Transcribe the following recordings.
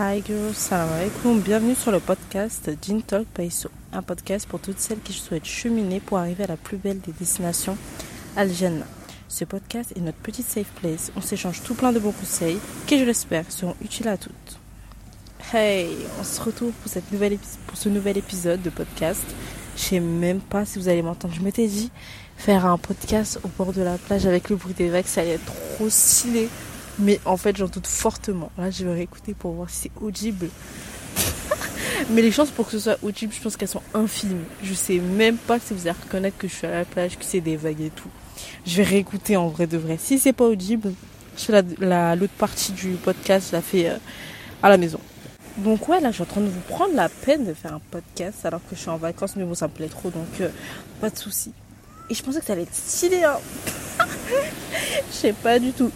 Hi girls, salam alaikum, bienvenue sur le podcast Gin Talk Paiso, un podcast pour toutes celles qui souhaitent cheminer pour arriver à la plus belle des destinations, Al Jannah. Ce podcast est notre petite safe place, on s'échange tout plein de bons conseils qui je l'espère seront utiles à toutes. Hey, on se retrouve pour, cette nouvelle pour ce nouvel épisode de podcast. Je sais même pas si vous allez m'entendre, je m'étais dit faire un podcast au bord de la plage avec le bruit des vagues, ça allait être trop stylé. Mais en fait, j'en doute fortement. Là, je vais réécouter pour voir si c'est audible. Mais les chances pour que ce soit audible, je pense qu'elles sont infimes. Je sais même pas si vous allez reconnaître que je suis à la plage, que c'est des vagues et tout. Je vais réécouter en vrai de vrai. Si c'est pas audible, je fais la, l'autre partie du podcast, je la fais euh, à la maison. Donc ouais, là, je suis en train de vous prendre la peine de faire un podcast alors que je suis en vacances, mais bon, ça me plaît trop, donc euh, pas de souci. Et je pensais que ça allait être stylé, hein. je sais pas du tout.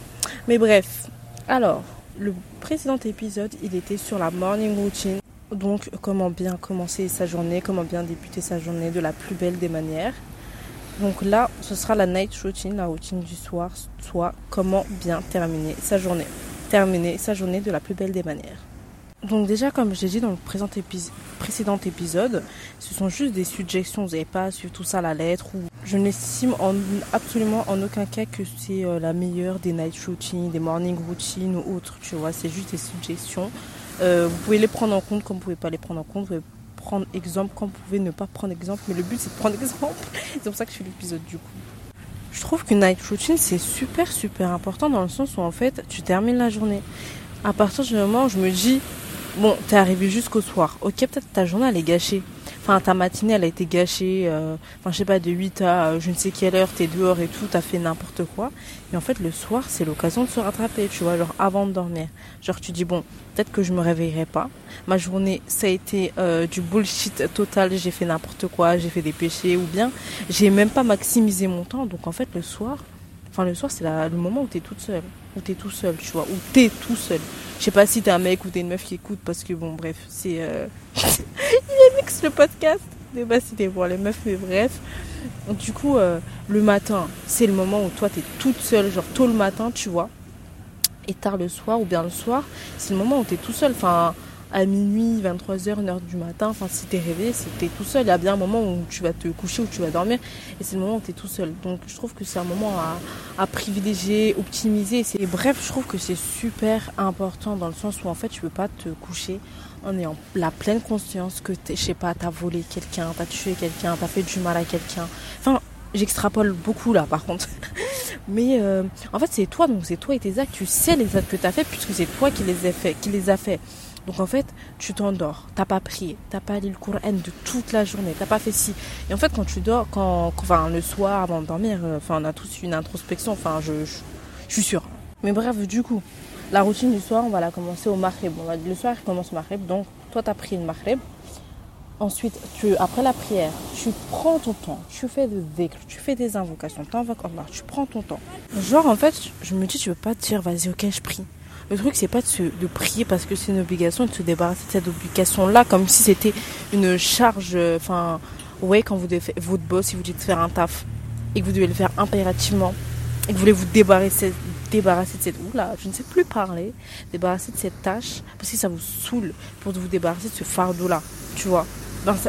Mais bref, alors, le précédent épisode, il était sur la morning routine. Donc, comment bien commencer sa journée, comment bien débuter sa journée de la plus belle des manières. Donc là, ce sera la night routine, la routine du soir, soit comment bien terminer sa journée? Terminer sa journée de la plus belle des manières. Donc déjà, comme j'ai dit dans le précédent épisode, ce sont juste des suggestions. Vous n'avez pas à suivre tout ça la lettre. Ou... Je n'estime absolument en aucun cas que c'est euh, la meilleure des night routines, des morning routines ou autres. Tu vois, c'est juste des suggestions. Euh, vous pouvez les prendre en compte comme vous pouvez pas les prendre en compte. Vous pouvez prendre exemple comme vous pouvez ne pas prendre exemple. Mais le but c'est de prendre exemple. c'est pour ça que je fais l'épisode du coup. Je trouve qu'une night routine c'est super super important dans le sens où en fait tu termines la journée. À partir du moment où je me dis Bon, t'es arrivé jusqu'au soir. Ok, peut-être ta journée elle est gâchée. Enfin, ta matinée elle a été gâchée. Euh, enfin, je sais pas, de 8 à euh, je ne sais quelle heure, t'es dehors et tout, t'as fait n'importe quoi. Et en fait, le soir, c'est l'occasion de se rattraper, tu vois, genre avant de dormir. Genre, tu dis, bon, peut-être que je me réveillerai pas. Ma journée, ça a été euh, du bullshit total. J'ai fait n'importe quoi, j'ai fait des péchés ou bien j'ai même pas maximisé mon temps. Donc, en fait, le soir, enfin, le soir, c'est le moment où t'es toute seule. Où t'es tout seul, tu vois, où t'es tout seul. Je sais pas si t'es un mec ou t'es une meuf qui écoute parce que bon bref, c'est euh... il mix le podcast. De base c'était pour les meufs mais bref. Du coup euh, le matin, c'est le moment où toi t'es toute seule, genre tôt le matin, tu vois. Et tard le soir ou bien le soir, c'est le moment où t'es tout seul. Enfin, à minuit, 23h, 1h du matin, enfin si t'es réveillé, c'est t'es tout seul. Il y a bien un moment où tu vas te coucher, où tu vas dormir, et c'est le moment où t'es tout seul. Donc je trouve que c'est un moment à, privilégier, optimiser. Et bref, je trouve que c'est super important dans le sens où en fait tu peux pas te coucher en ayant la pleine conscience que je sais pas, t'as volé quelqu'un, t'as tué quelqu'un, t'as fait du mal à quelqu'un. Enfin, j'extrapole beaucoup là par contre. Mais euh, en fait c'est toi, donc c'est toi et tes actes. Tu sais les actes que t'as fait puisque c'est toi qui les, as fait, qui les a fait. Donc en fait, tu t'endors, t'as pas prié, t'as pas lu le Coran de toute la journée, t'as pas fait ci. Et en fait, quand tu dors, quand, enfin le soir avant de dormir, euh, enfin on a tous une introspection, enfin je, suis sûre. Mais bref, du coup, la routine du soir, on va la commencer au maghrib. le soir, il commence au maghrib, donc toi t'as prié le maghrib. Ensuite, tu, après la prière, tu prends ton temps, tu fais des dhikr, tu fais des invocations, t'invoques Allah, tu prends ton temps. Genre, en fait, je me dis, tu veux pas te dire, vas-y, ok, je prie. Le truc, c'est pas de, prier parce que c'est une obligation, de se débarrasser de cette obligation-là, comme si c'était une charge. Enfin, ouais, quand vous devez, votre boss, il vous dit de faire un taf et que vous devez le faire impérativement et que vous voulez vous débarrasser, débarrasser de cette. Oula, je ne sais plus parler. Débarrasser de cette tâche parce que ça vous saoule pour vous débarrasser de ce fardeau-là, tu vois.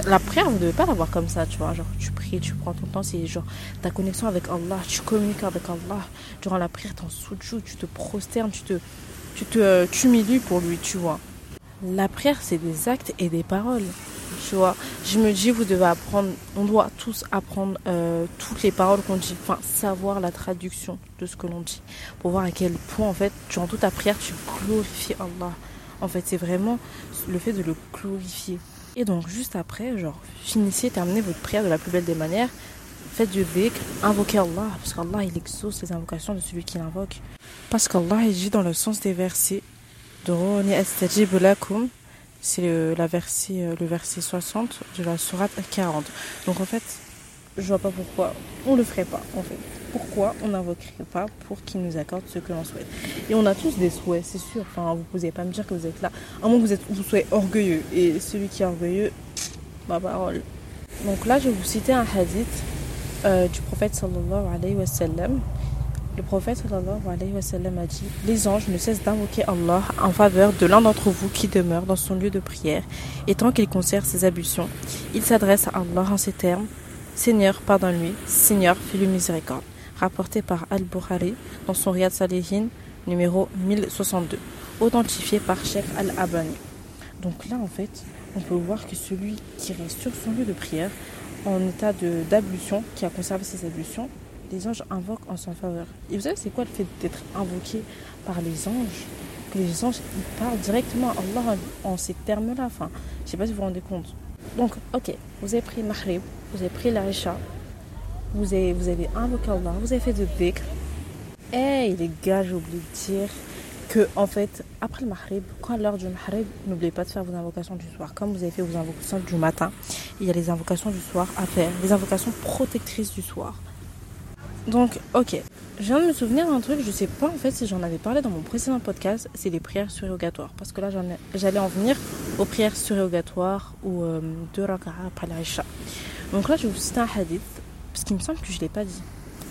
La prière, vous ne devez pas l'avoir comme ça, tu vois. Genre, tu pries, tu prends ton temps, c'est genre ta connexion avec Allah, tu communiques avec Allah. Durant la prière, tu en soujou, tu te prosternes, tu te tu te euh, t'humilies pour lui, tu vois. La prière, c'est des actes et des paroles. Tu vois, je me dis, vous devez apprendre, on doit tous apprendre euh, toutes les paroles qu'on dit, enfin, savoir la traduction de ce que l'on dit, pour voir à quel point, en fait, durant toute ta prière, tu glorifies Allah. En fait, c'est vraiment le fait de le glorifier. Et donc, juste après, genre, finissez, terminez votre prière de la plus belle des manières, faites du dhikr, invoquez Allah, parce qu'Allah, il exauce les invocations de celui qui l'invoque. Parce qu'Allah dit dans le sens des versets c'est le, la verset, euh, le verset 60 de la sourate 40. Donc en fait, je vois pas pourquoi on le ferait pas en fait. Pourquoi on n'invoquerait pas pour qu'il nous accorde ce que l'on souhaite? Et on a tous des souhaits, c'est sûr. Enfin, vous pouvez pas me dire que vous êtes là. À moins que vous soyez orgueilleux. Et celui qui est orgueilleux, ma parole. Donc là, je vais vous citer un hadith euh, du prophète sallallahu alayhi wa sallam Le prophète sallallahu alayhi wa sallam a dit Les anges ne cessent d'invoquer Allah en faveur de l'un d'entre vous qui demeure dans son lieu de prière, et tant qu'il conserve ses ablutions, il s'adresse à Allah en ces termes Seigneur, pardonne-lui, Seigneur, fais-lui miséricorde. Rapporté par Al-Bukhari dans son Riyad Salihin, numéro 1062, authentifié par Sheikh Al-Abani. Donc là, en fait, on peut voir que celui qui reste sur son lieu de prière, en état d'ablution, qui a conservé ses ablutions, les anges invoquent en son faveur. Et vous savez, c'est quoi le fait d'être invoqué par les anges? Que les anges, parlent directement à Allah en, ces termes-là. Enfin, je sais pas si vous vous rendez compte. Donc, ok, vous avez pris Maghrib, vous avez pris l'Aïcha, vous avez, vous avez invoqué Allah, vous avez fait de dhikr. Hey les gars, j'ai oublié de dire que en fait, après le Maghrib, quand l'heure du Maghrib, n'oubliez pas de faire vos invocations du soir. Comme vous avez fait vos invocations du matin, il y a les invocations du soir à faire, les invocations protectrices du soir. Donc, ok. Je viens de me souvenir d'un truc, je sais pas en fait si j'en avais parlé dans mon précédent podcast, c'est les prières surrogatoires. Parce que là, j'allais en venir aux prières surrogatoires ou euh, de raka'a après l'Aïcha. Donc là, je vais vous citer un hadith, parce qu'il me semble que je l'ai pas dit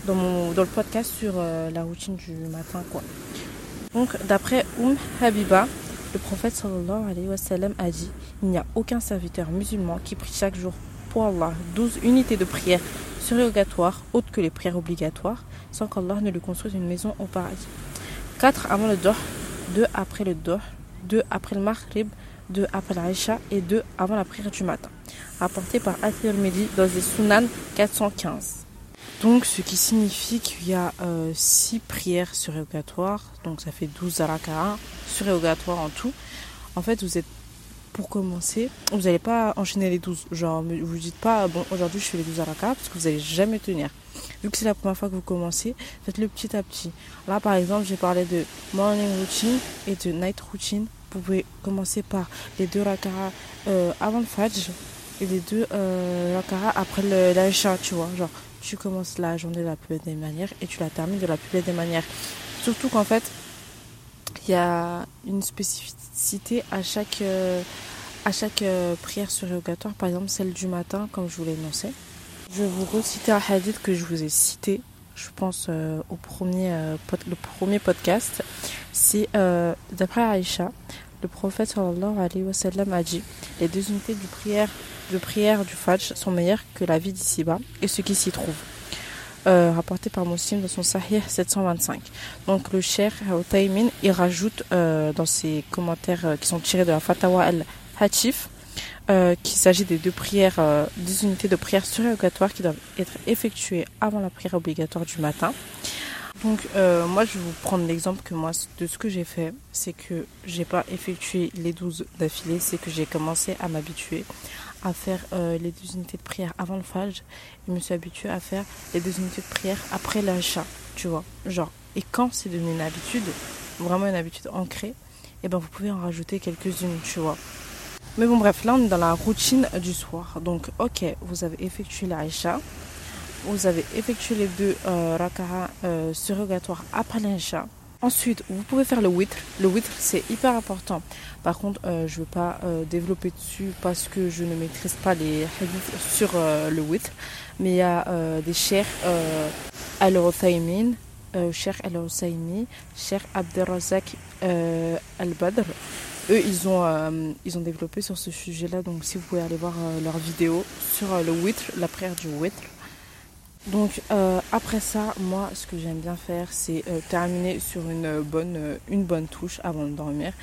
dans, le podcast sur euh, la routine du matin, quoi. Donc, d'après Oum Habiba, le prophète sallallahu alayhi wa sallam a dit Il n'y a aucun serviteur musulman qui prie chaque jour pour Allah 12 unités de prière surrogatoires autres que les prières obligatoires, sans qu'Allah ne lui construise une maison au paradis. 4 avant le Doh, 2 après le Doh, 2 après le Maghrib, 2 après l'Aïcha et 2 avant la prière du matin. Rapporté par At-Tirmidhi dans les Sunan 415. Donc, ce qui signifie qu'il y a 6 euh, prières surrogatoires, donc ça fait 12 sur surrogatoires en tout. En fait, vous êtes pour commencer, vous n'allez pas enchaîner les 12. Genre, vous ne dites pas, bon, aujourd'hui je fais les 12 à la carte parce que vous n'allez jamais tenir. Vu que c'est la première fois que vous commencez, faites-le petit à petit. Là, par exemple, j'ai parlé de morning routine et de night routine. Vous pouvez commencer par les deux rakara euh, avant le fajr et les deux euh, rakara après l'Aïcha, tu vois. Genre, tu commences la journée de la plus belle des manières et tu la termines de la plus belle des manières. Surtout qu'en fait, il y a une spécificité à chaque, euh, à chaque euh, prière surrogatoire, par exemple celle du matin, comme je vous l'ai annoncé. Je vais vous reciter un hadith que je vous ai cité, je pense, euh, au premier, le premier podcast. C'est d'après Aïcha, le prophète sallallahu alayhi wa sallam a dit Les deux unités de prière du Fajr sont meilleures que la vie d'ici-bas et ce qui s'y trouve. Euh, rapporté par Muslim dans son Sahih 725. Donc le cher Taymin, il rajoute euh, dans ses commentaires euh, qui sont tirés de la Fatawa al-Hatif qu'il s'agit des deux prières, des unités de prière surrogatoires qui doivent être effectuées avant la prière obligatoire du matin. Donc moi je vais vous prendre l'exemple que moi de ce que j'ai fait, c'est que j'ai pas effectué les 12 d'affilée, c'est que j'ai commencé à m'habituer à faire euh, les deux unités de prière avant le Fajr. Je me suis habituée à faire les deux unités de prière après l'achat, tu vois. Genre, et quand c'est devenu une habitude, vraiment une habitude ancrée, et eh ben vous pouvez en rajouter quelques-unes, tu vois. Mais bon, bref, là on est dans la routine du soir. Donc, ok, vous avez effectué l'Aïcha, vous avez effectué les deux euh, rakara euh, surrogatoires après l'Aïcha. Ensuite, vous pouvez faire le witr. Le witr, c'est hyper important. Par contre, euh, je ne veux pas euh, développer dessus parce que je ne maîtrise pas les hadiths sur euh, le witr. Mais il y a des chers al-Uthaymin, cher al-Uthaymi, cher Abdelrazak al-Badr. Eux, ils ont, ils ont développé sur ce sujet-là. Donc, si vous pouvez aller voir leur vidéo sur le witr, la prière du witr. Donc euh, après ça, moi, ce que j'aime bien faire, c'est euh, terminer sur une bonne, euh, une bonne touche avant de dormir.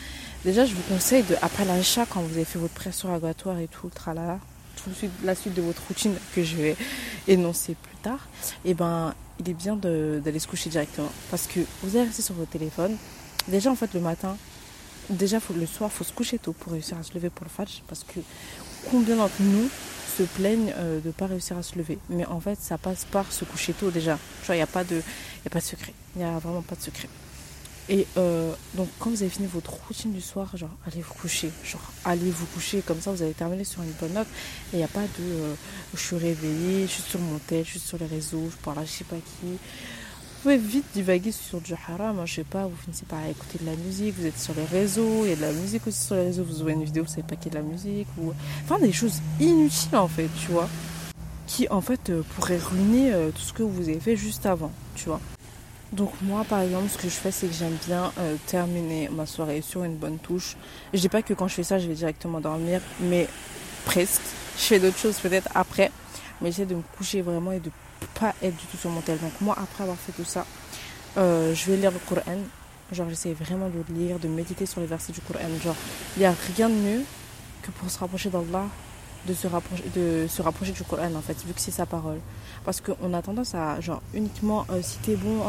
Déjà, je vous conseille de, après l'achat, quand vous avez fait votre pression surrogatoire et tout, tralala, tout la suite de votre routine que je vais énoncer plus tard, et eh ben, il est bien d'aller se coucher directement. Parce que vous allez rester sur votre téléphone. Déjà, en fait, le matin, déjà, le soir, faut se coucher tôt pour réussir à se lever pour le fudge. Parce que combien d'entre nous se plaignent euh, de ne pas réussir à se lever. Mais en fait, ça passe par se coucher tôt déjà. Tu vois, il n'y a, pas de, secret. Il n'y a vraiment pas de secret. Et euh, donc, quand vous avez fini votre routine du soir, genre, allez vous coucher. Genre, allez vous coucher. Comme ça, vous allez terminer sur une bonne note. Et il n'y a pas de euh, je suis réveillée, je suis sur mon tel, je suis sur les réseaux, je parle à je sais pas qui pouvez vite divaguer sur du haram. Hein, je sais pas, vous finissez par écouter de la musique, vous êtes sur les réseaux, il y a de la musique aussi sur les réseaux, vous ouvrez une vidéo, vous savez pas qu'il y a de la musique, ou enfin des choses inutiles en fait, tu vois, qui en fait euh, pourraient ruiner euh, tout ce que vous avez fait juste avant, tu vois. Donc moi par exemple ce que je fais c'est que j'aime bien euh, terminer ma soirée sur une bonne touche. Je dis pas que quand je fais ça je vais directement dormir mais presque. Je fais d'autres choses peut-être après mais j'essaie de me coucher vraiment et de pas être du tout sur mon tel. Donc moi après avoir fait tout ça euh, je vais lire le Coran. Genre j'essaie vraiment de lire, de méditer sur les versets du Coran. Genre il n'y a rien de mieux que pour se rapprocher d'Allah de se rapprocher de se rapprocher du Coran en fait vu que c'est sa parole parce qu'on a tendance à genre uniquement euh, citer bon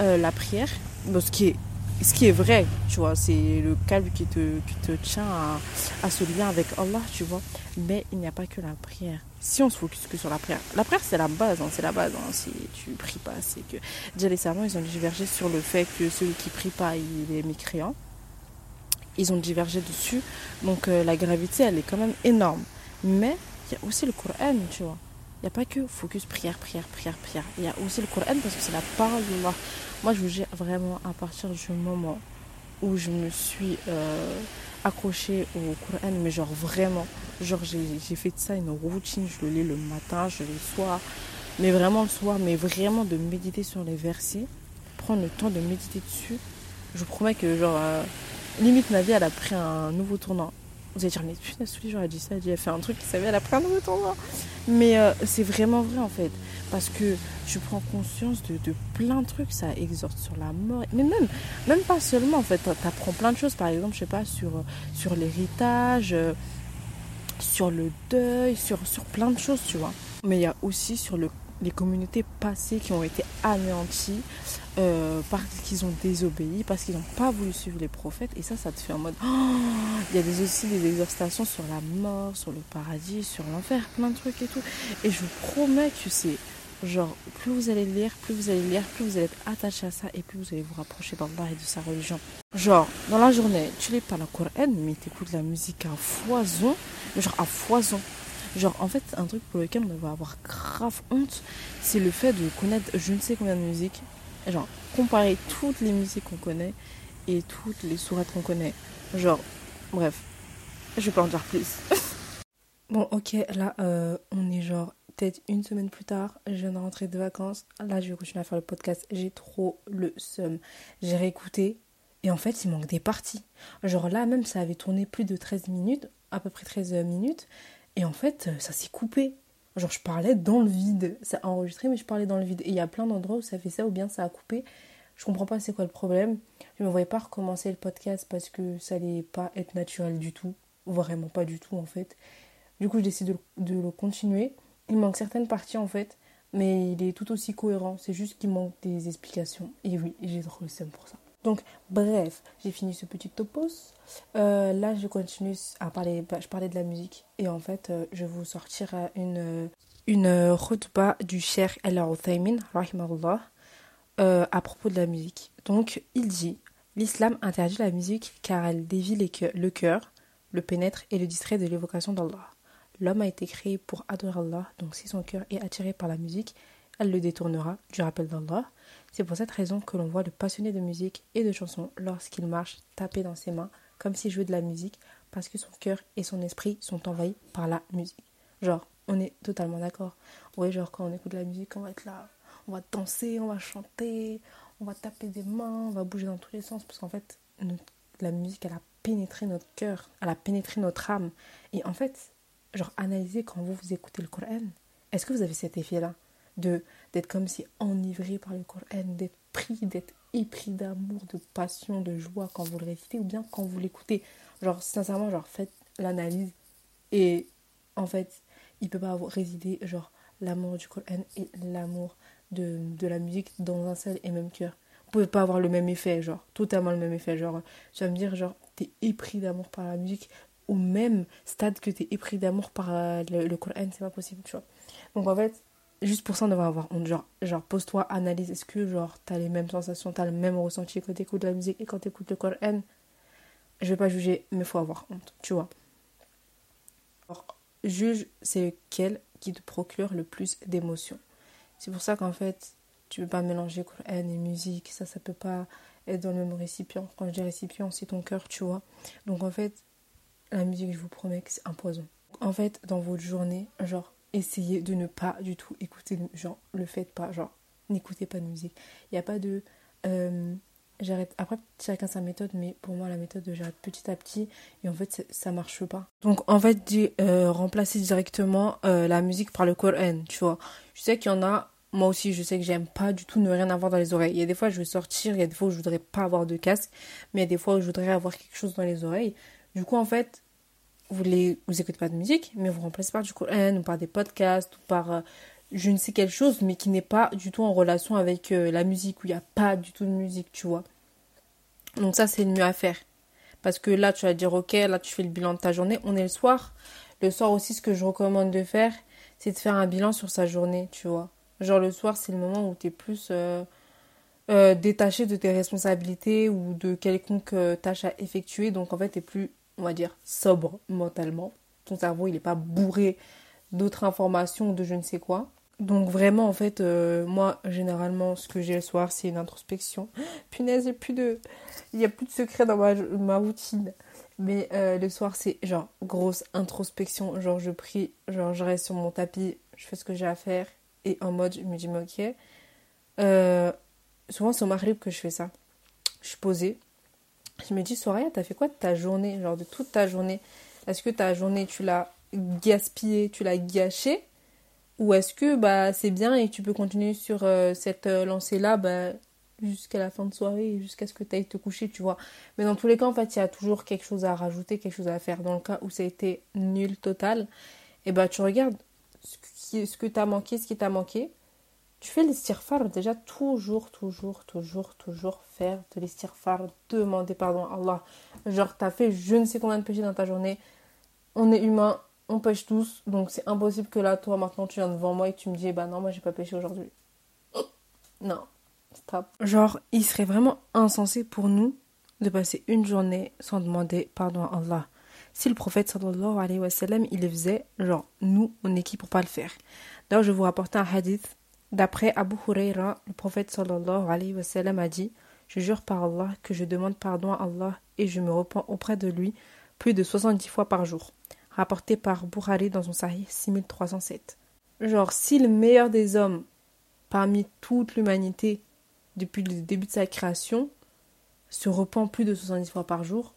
euh, la prière ce qui est ce qui est vrai tu vois c'est le calme qui te qui te tient à, ce lien avec Allah tu vois. Mais il n'y a pas que la prière. Si on se focus que sur la prière. La prière c'est la base hein, c'est la base hein, si tu pries pas c'est que déjà les savants ils ont divergé sur le fait que celui qui prie pas il est mécréant. Ils ont divergé dessus. Donc la gravité elle est quand même énorme. Mais il y a aussi le Coran, tu vois. Il n'y a pas que focus prière, prière, prière, prière. Il y a aussi le Coran parce que c'est la parole d'Allah. Moi, je vous dis vraiment à partir du moment où je me suis euh, accrochée au Coran, mais genre vraiment, genre j'ai fait de ça une routine. Je le lis le matin, je le lis le soir, mais vraiment le soir, mais vraiment de méditer sur les versets, prendre le temps de méditer dessus. Je vous promets que genre, euh, limite ma vie, elle a pris un nouveau tournant. Vous allez dire, mais putain, tous les jours, elle dit ça, elle, dit, elle fait un truc qui savait, elle a plein de retours. Mais euh, c'est vraiment vrai en fait. Parce que tu prends conscience de, de, plein de trucs, ça exhorte sur la mort. Mais même, même pas seulement en fait, tu apprends plein de choses, par exemple, je sais pas, sur, sur l'héritage, euh, sur le deuil, sur, sur plein de choses, tu vois. Mais il y a aussi sur le les communautés passées qui ont été anéanties euh, parce qu'ils ont désobéi, parce qu'ils n'ont pas voulu suivre les prophètes. Et ça, ça te fait en mode. Oh, il y a des, aussi des exhortations sur la mort, sur le paradis, sur l'enfer, plein de trucs et tout. Et je vous promets que c'est genre, plus vous allez lire, plus vous allez lire, plus vous allez être attaché à ça et plus vous allez vous rapprocher d'Allah et de sa religion. Genre, dans la journée, tu lis pas le Coran, mais tu écoutes la musique à foison, genre à foison. Genre, en fait, un truc pour lequel on va avoir grave honte, c'est le fait de connaître je ne sais combien de musiques. Genre, comparer toutes les musiques qu'on connaît et toutes les sourates qu'on connaît. Genre, bref, je vais pas en dire plus. bon, ok, là, euh, on est genre peut-être une semaine plus tard. Je viens de rentrer de vacances. Là, je vais continuer à faire le podcast. J'ai trop le seum. J'ai réécouté. Et en fait, il manque des parties. Genre là, même, ça avait tourné plus de 13 minutes, à peu près 13 minutes. Et en fait, euh, ça s'est coupé. Genre, je parlais dans le vide. Ça a enregistré, mais je parlais dans le vide. Et il y a plein d'endroits où ça fait ça, ou bien ça a coupé. Je comprends pas c'est quoi le problème. Je me voyais pas recommencer le podcast parce que ça allait pas être naturel du tout. Vraiment pas du tout, en fait. Du coup, je décide de, le continuer. Il manque certaines parties, en fait. Mais il est tout aussi cohérent. C'est juste qu'il manque des explications. Et oui, j'ai trop le seum pour ça. Donc, bref, j'ai fini ce petit topos. Euh, là, je continue à parler. Bah, je parlais de la musique. Et en fait, euh, je vais vous sortir une, une bas du cher El Uthaymin, euh, à propos de la musique. Donc, il dit L'islam interdit la musique car elle dévie le cœur, le pénètre et le distrait de l'évocation d'Allah. L'homme a été créé pour adorer Allah, donc si son cœur est attiré par la musique, elle le détournera du rappel d'Allah. C'est pour cette raison que l'on voit le passionné de musique et de chansons lorsqu'il marche taper dans ses mains comme s'il jouait de la musique parce que son cœur et son esprit sont envahis par la musique. Genre, on est totalement d'accord. Oui, genre quand on écoute de la musique, on va être là, on va danser, on va chanter, on va taper des mains, on va bouger dans tous les sens parce qu'en fait, la musique, elle a pénétré notre cœur, elle a pénétré notre âme. Et en fait, genre, analysez quand vous, vous écoutez le Coran, est-ce que vous avez cet effet-là de d'être comme si enivré par le Coran, d'être pris, d'être épris d'amour, de passion, de joie quand vous le récitez ou bien quand vous l'écoutez. Genre, sincèrement, genre, faites l'analyse et en fait, il peut pas résider, genre, l'amour du Coran et l'amour de, de, la musique dans un seul et même cœur. Vous pouvez pas avoir le même effet, genre, totalement le même effet. Genre, tu vas me dire, genre, t'es épris d'amour par la musique au même stade que t'es épris d'amour par euh, le, le Coran, c'est pas possible, tu vois. Donc, en fait, juste pour ça, on devrait avoir honte. Genre, genre pose-toi, analyse. Est-ce que, genre, t'as les mêmes sensations, t'as le même ressenti quand t'écoutes la musique et quand t'écoutes le Coran? Je vais pas juger, mais faut avoir honte, tu vois. Alors, juge, c'est lequel qui te procure le plus d'émotions. C'est pour ça qu'en fait, tu peux pas mélanger Coran et musique. Ça, ça peut pas être dans le même récipient. Quand je dis récipient, c'est ton cœur, tu vois. Donc, en fait, la musique, je vous promets que c'est un poison. En fait, dans votre journée, genre, essayez de ne pas du tout écouter, genre, le faites pas, genre, n'écoutez pas de musique. Il n'y a pas de. Euh, j'arrête. Après, chacun sa méthode, mais pour moi, la méthode, j'arrête petit à petit. Et en fait, ça marche pas. Donc, en fait, euh, remplacer directement euh, la musique par le Coran, tu vois. Je sais qu'il y en a. Moi aussi, je sais que j'aime pas du tout ne rien avoir dans les oreilles. Il y a des fois, je vais sortir, il y a des fois où je voudrais pas avoir de casque, mais il y a des fois où je voudrais avoir quelque chose dans les oreilles. Du coup, en fait, vous les, vous écoutez pas de musique, mais vous remplacez par du Coran ou par des podcasts ou par euh, je ne sais quelle chose, mais qui n'est pas du tout en relation avec euh, la musique, où il n'y a pas du tout de musique, tu vois. Donc ça, c'est le mieux à faire. Parce que là, tu vas dire, ok, là, tu fais le bilan de ta journée. On est le soir. Le soir aussi, ce que je recommande de faire, c'est de faire un bilan sur sa journée, tu vois. Genre le soir, c'est le moment où tu es plus euh, détaché de tes responsabilités ou de quelconque tâche à effectuer. Donc en fait, tu es plus on va dire, sobre mentalement. Ton cerveau, il n'est pas bourré d'autres informations de je ne sais quoi. Donc vraiment, en fait, euh, moi, généralement, ce que j'ai le soir, c'est une introspection. Punaise, il plus de... Il n'y a plus de secret dans ma, routine. Mais euh, le soir, c'est genre grosse introspection. Genre, je prie, genre, je reste sur mon tapis, je fais ce que j'ai à faire. Et en mode, je me dis, mais ok. Euh, souvent, c'est au que je fais ça. Je suis posée, je me dis, Soraya, t'as fait quoi de ta journée, genre de toute ta journée? Est-ce que ta journée, tu l'as gaspillée, tu l'as gâchée? Ou est-ce que bah, c'est bien et tu peux continuer sur euh, cette euh, lancée-là bah, jusqu'à la fin de soirée, jusqu'à ce que tu te coucher, tu vois? Mais dans tous les cas, en fait, il y a toujours quelque chose à rajouter, quelque chose à faire. Dans le cas où ça a été nul total, et eh bah, tu regardes ce que t'as manqué, ce qui t'a manqué tu fais l'estirfar, déjà toujours, toujours, toujours, toujours faire de l'estirfar, demander pardon à Allah. Genre, t'as fait je ne sais combien de péchés dans ta journée. On est humain, on pêche tous, donc c'est impossible que là, toi, maintenant, tu viens devant moi et tu me dis, bah non, moi, j'ai pas péché aujourd'hui. Non, stop. Genre, il serait vraiment insensé pour nous de passer une journée sans demander pardon à Allah. Si le prophète sallallahu alayhi wa sallam, il le faisait, genre, nous, on est qui pour pas le faire? D'ailleurs, je vais vous rapporter un hadith D'après Abu Huraira, le prophète sallallahu alayhi wa sallam a dit Je jure par Allah que je demande pardon à Allah et je me repens auprès de lui plus de 70 fois par jour. Rapporté par Bukhari dans son Sahih 6307. Genre, si le meilleur des hommes parmi toute l'humanité depuis le début de sa création se repent plus de 70 fois par jour,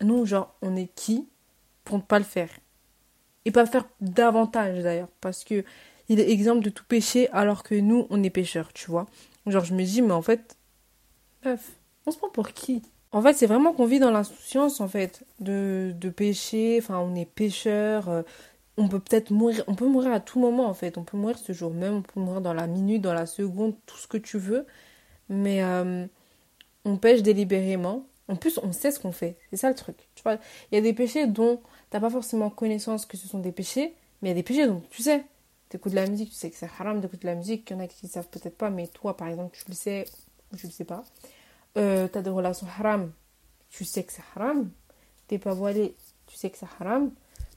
nous, genre, on est qui pour ne pas le faire? Et pas faire davantage d'ailleurs, parce que il est exemple de tout péché alors que nous, on est pécheurs, tu vois. Genre, je me dis, mais en fait, meuf, on se prend pour qui? En fait, c'est vraiment qu'on vit dans l'insouciance, en fait, de, de péché, enfin, on est pécheurs, euh, on peut peut-être mourir, on peut mourir à tout moment, en fait, on peut mourir ce jour même, on peut mourir dans la minute, dans la seconde, tout ce que tu veux, mais euh, on pêche délibérément. En plus, on sait ce qu'on fait, c'est ça le truc. Tu vois, il y a des péchés dont t'as pas forcément connaissance que ce sont des péchés, mais il y a des péchés dont tu sais t'écoutes de la musique, tu sais que c'est haram d'écouter de la musique. Il y en a qui ne savent peut-être pas, mais toi, par exemple, tu le sais ou tu le sais pas. Euh, tu as des relations haram, tu sais que c'est haram. T'es pas voilé, tu sais que c'est haram.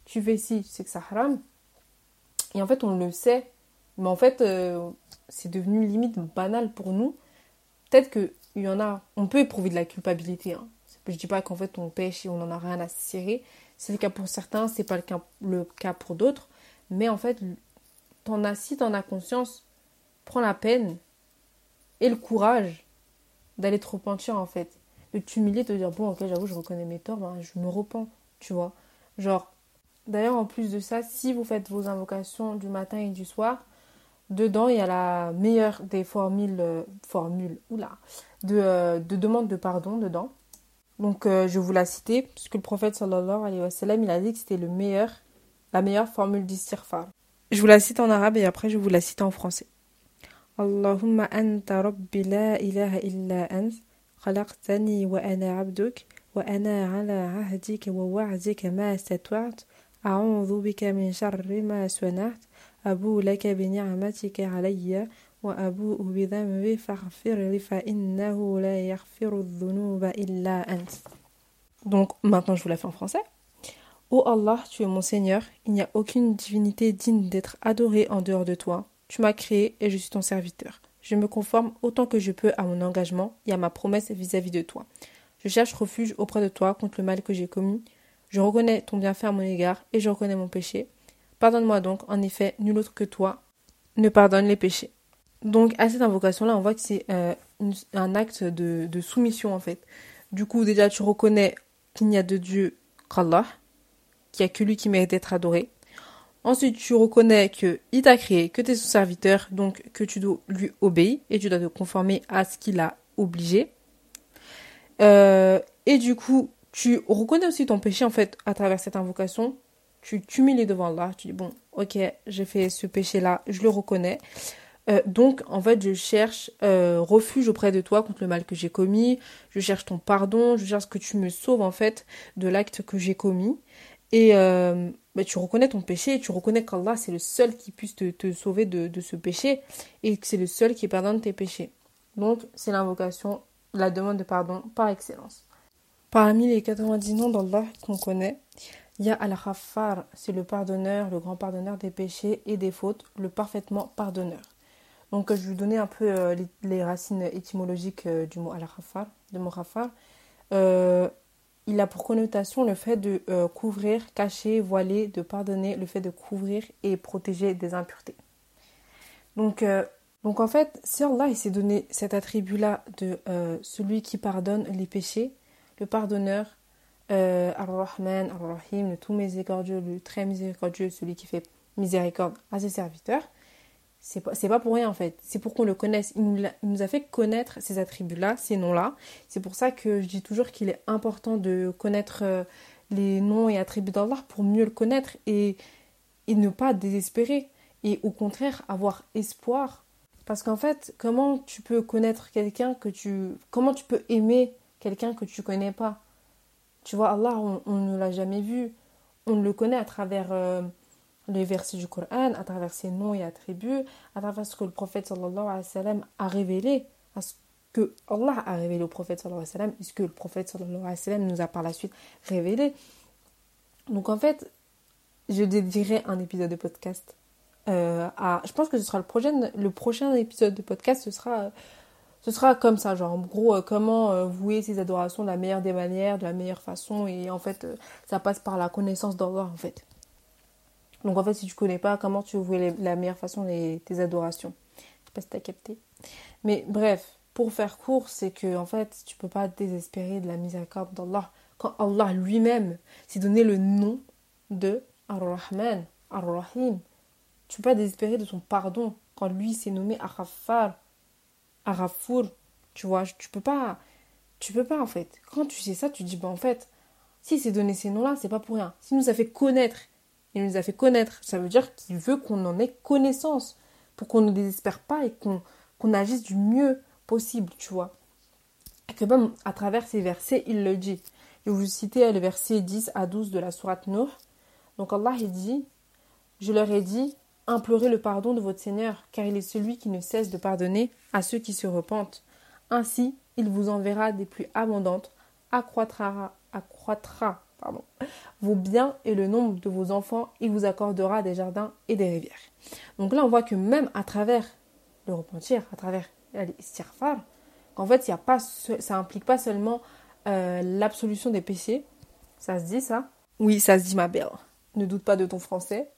Tu fais ci, tu sais que c'est haram. Et en fait, on le sait. Mais en fait, euh, c'est devenu limite banal pour nous. Peut-être qu'il y en a, on peut éprouver de la culpabilité. Hein. Je dis pas qu'en fait on pêche et on n'en a rien à cirer. C'est le cas pour certains, c'est pas le cas, le cas pour d'autres. Mais en fait, t'en as, si t'en as conscience, prends la peine et le courage d'aller te repentir en fait. De t'humilier, de te dire bon ok j'avoue je reconnais mes torts, ben, je me repens, tu vois. Genre, d'ailleurs en plus de ça, si vous faites vos invocations du matin et du soir, dedans il y a la meilleure des formules, euh, formules, oula, de, euh, de demande de pardon dedans. Donc euh, je vous la citer, puisque le prophète sallallahu alayhi wa sallam, il a dit que c'était le meilleur, la meilleure formule d'istighfar. Je vous la cite en arabe et après je vous la cite en français. Allahumma anta rabbi la ilaha illa ant, khalaqtani wa ana abduk, wa ana ala ahdika wa wa'dika ma statwa'at, a'udhu bika min sharri ma sana'at, abu laka bi ni'matika alayya, wa abu bi dhanbi faghfir li fa innahu la yaghfiru dhunuba illa ant. Donc maintenant je vous la fais en français. Ô Allah, tu es mon Seigneur, il n'y a aucune divinité digne d'être adorée en dehors de toi. Tu m'as créé et je suis ton serviteur. Je me conforme autant que je peux à mon engagement et à ma promesse vis-à-vis de toi. Je cherche refuge auprès de toi contre le mal que j'ai commis. Je reconnais ton bienfait à mon égard et je reconnais mon péché. Pardonne-moi donc, en effet, nul autre que toi ne pardonne les péchés. Donc à cette invocation-là, on voit que c'est euh, un acte de, de, soumission en fait. Du coup, déjà, tu reconnais qu'il n'y a de Dieu qu'Allah, qu'il n'y a que lui qui mérite d'être adoré. Ensuite, tu reconnais qu'il t'a créé, que tu es son serviteur, donc que tu dois lui obéir et tu dois te conformer à ce qu'il a obligé. Euh, et du coup, tu reconnais aussi ton péché en fait à travers cette invocation. Tu t'humilies devant Allah. Tu dis bon, ok, j'ai fait ce péché-là, je le reconnais. Euh, donc, en fait, je cherche euh, refuge auprès de toi contre le mal que j'ai commis. Je cherche ton pardon. Je cherche que tu me sauves, en fait, de l'acte que j'ai commis. Et euh, bah, tu reconnais ton péché. tu reconnais qu'Allah, c'est le seul qui puisse te, sauver de, ce péché. Et que c'est le seul qui pardonne tes péchés. Donc, c'est l'invocation, la demande de pardon par excellence. Parmi les 90 noms d'Allah qu'on connaît, il y a Al-Ghaffar, c'est le pardonneur, le grand pardonneur des péchés et des fautes, le parfaitement pardonneur. Donc, je vais vous donner un peu euh, les, racines étymologiques euh, du mot al-Khafar, de mot il a pour connotation le fait de couvrir, cacher, voiler, de pardonner, le fait de couvrir et protéger des impuretés. Donc, donc en fait, si Allah il s'est donné cet attribut-là de celui qui pardonne les péchés, le pardonneur, Ar-Rahman, Ar-Rahim, le tout miséricordieux, le très miséricordieux, celui qui fait miséricorde à ses serviteurs, c'est pas, pas pour rien en fait. C'est pour qu'on le connaisse. Il nous, a, fait connaître ces attributs-là, ces noms-là. C'est pour ça que je dis toujours qu'il est important de connaître euh, les noms et attributs d'Allah pour mieux le connaître et, et ne pas désespérer. Et au contraire, avoir espoir. Parce qu'en fait, comment tu peux connaître quelqu'un que tu. Comment tu peux aimer quelqu'un que tu connais pas? Tu vois, Allah, on, ne l'a jamais vu. On le connaît à travers. Euh, les versets du Coran, à travers ses noms et attributs, à travers ce que le prophète sallallahu alayhi wa a révélé, à ce que Allah a révélé au prophète sallallahu alayhi wa et ce que le prophète sallallahu alayhi wa nous a par la suite révélé. Donc en fait, je dédierai un épisode de podcast euh, à... Je pense que ce sera le prochain, le prochain épisode de podcast, ce sera... Ce sera comme ça, genre en gros, euh, comment euh, vouer ses adorations de la meilleure des manières, de la meilleure façon, et en fait, ça passe par la connaissance d'Allah, en fait. Donc en fait, si tu connais pas, comment tu veux la meilleure façon les, tes adorations? Je sais pas si tu as capté. Mais bref, pour faire court, c'est que en fait, tu peux pas désespérer de la miséricorde d'Allah. Quand Allah lui-même s'est donné le nom de Ar-Rahman, Ar-Rahim, tu peux pas désespérer de son pardon quand lui s'est nommé Arafar, Arafour. Tu vois, tu peux pas. Tu peux pas en fait. Quand tu sais ça, tu dis, bah en fait, si s'est donné ces noms-là, c'est pas pour rien. S'il nous a fait connaître il nous a fait connaître. Ça veut dire qu'il veut qu'on en ait connaissance pour qu'on ne désespère pas et qu'on agisse du mieux possible, tu vois. Et que même à travers ces versets, il le dit. Je vais vous citer le verset 10 à 12 de la sourate Nur. Donc Allah il dit Je leur ai dit implorez le pardon de votre Seigneur, car il est celui qui ne cesse de pardonner à ceux qui se repentent. Ainsi, il vous enverra des pluies abondantes, accroîtra, accroîtra vos biens et le nombre de vos enfants, il vous accordera des jardins et des rivières. Donc là, on voit que même à travers le repentir, à travers l'istighfar, qu'en fait, y a pas, ça implique pas seulement euh, l'absolution des péchés. Ça se dit ça? Oui, ça se dit ma belle. Ne doute pas de ton français.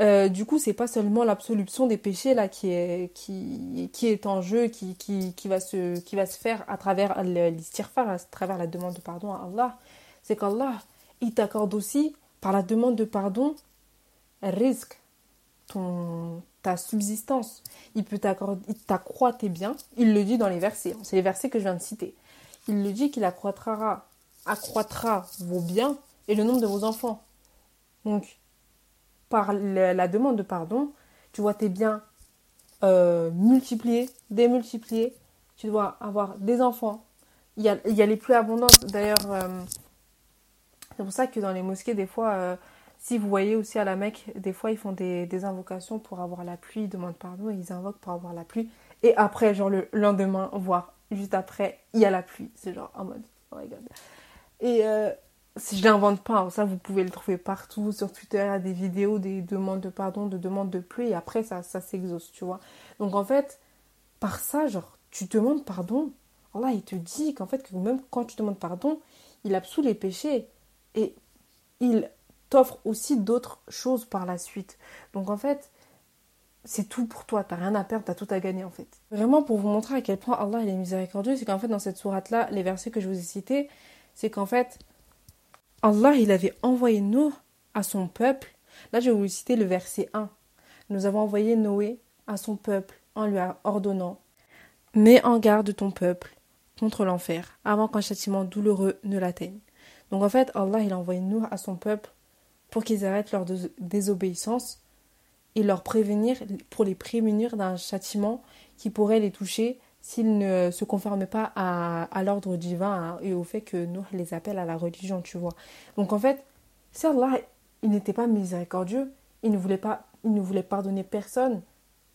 Euh, du coup, c'est pas seulement l'absolution des péchés là qui est, qui, qui est en jeu, qui, qui, qui, va se, qui va se faire à travers l'istighfar, à travers la demande de pardon à Allah c'est qu'Allah, il t'accorde aussi, par la demande de pardon, risque ton, ta subsistance. Il peut t'accorder, t'accroît tes biens. Il le dit dans les versets. C'est les versets que je viens de citer. Il le dit qu'il accroîtra, accroîtra vos biens et le nombre de vos enfants. Donc, par la demande de pardon, tu vois tes biens euh, multipliés, démultipliés. Tu dois avoir des enfants. Il y a, il y a les plus abondantes. D'ailleurs, euh, c'est pour ça que dans les mosquées, des fois, euh, si vous voyez aussi à la Mecque, des fois ils font des, invocations pour avoir la pluie, ils demandent pardon ils invoquent pour avoir la pluie. Et après, genre le lendemain, voire juste après, il y a la pluie. C'est genre en mode, oh my god. Et euh, si je l'invente pas, hein, ça vous pouvez le trouver partout sur Twitter, il y a des vidéos, des demandes de pardon, de demandes de pluie, et après ça, ça s'exauce, tu vois. Donc en fait, par ça, genre, tu demandes pardon. Allah, il te dit qu'en fait, que même quand tu demandes pardon, il absout les péchés et il t'offre aussi d'autres choses par la suite. Donc en fait, c'est tout pour toi, t'as rien à perdre, t'as tout à gagner en fait. Vraiment pour vous montrer à quel point Allah est miséricordieux, c'est qu'en fait dans cette sourate là, les versets que je vous ai cités, c'est qu'en fait Allah il avait envoyé Noé à son peuple. Là je vais vous citer le verset 1. Nous avons envoyé Noé à son peuple en lui ordonnant Mets en garde ton peuple contre l'enfer avant qu'un châtiment douloureux ne l'atteigne. Donc en fait Allah il a envoyé Noé à son peuple pour qu'ils arrêtent leur désobéissance et leur prévenir, pour les prémunir d'un châtiment qui pourrait les toucher s'ils ne se conformaient pas à, l'ordre divin et au fait que nous les appelle à la religion, tu vois. Donc en fait, si Allah, il n'était pas miséricordieux, il ne voulait pas, il ne voulait pardonner personne,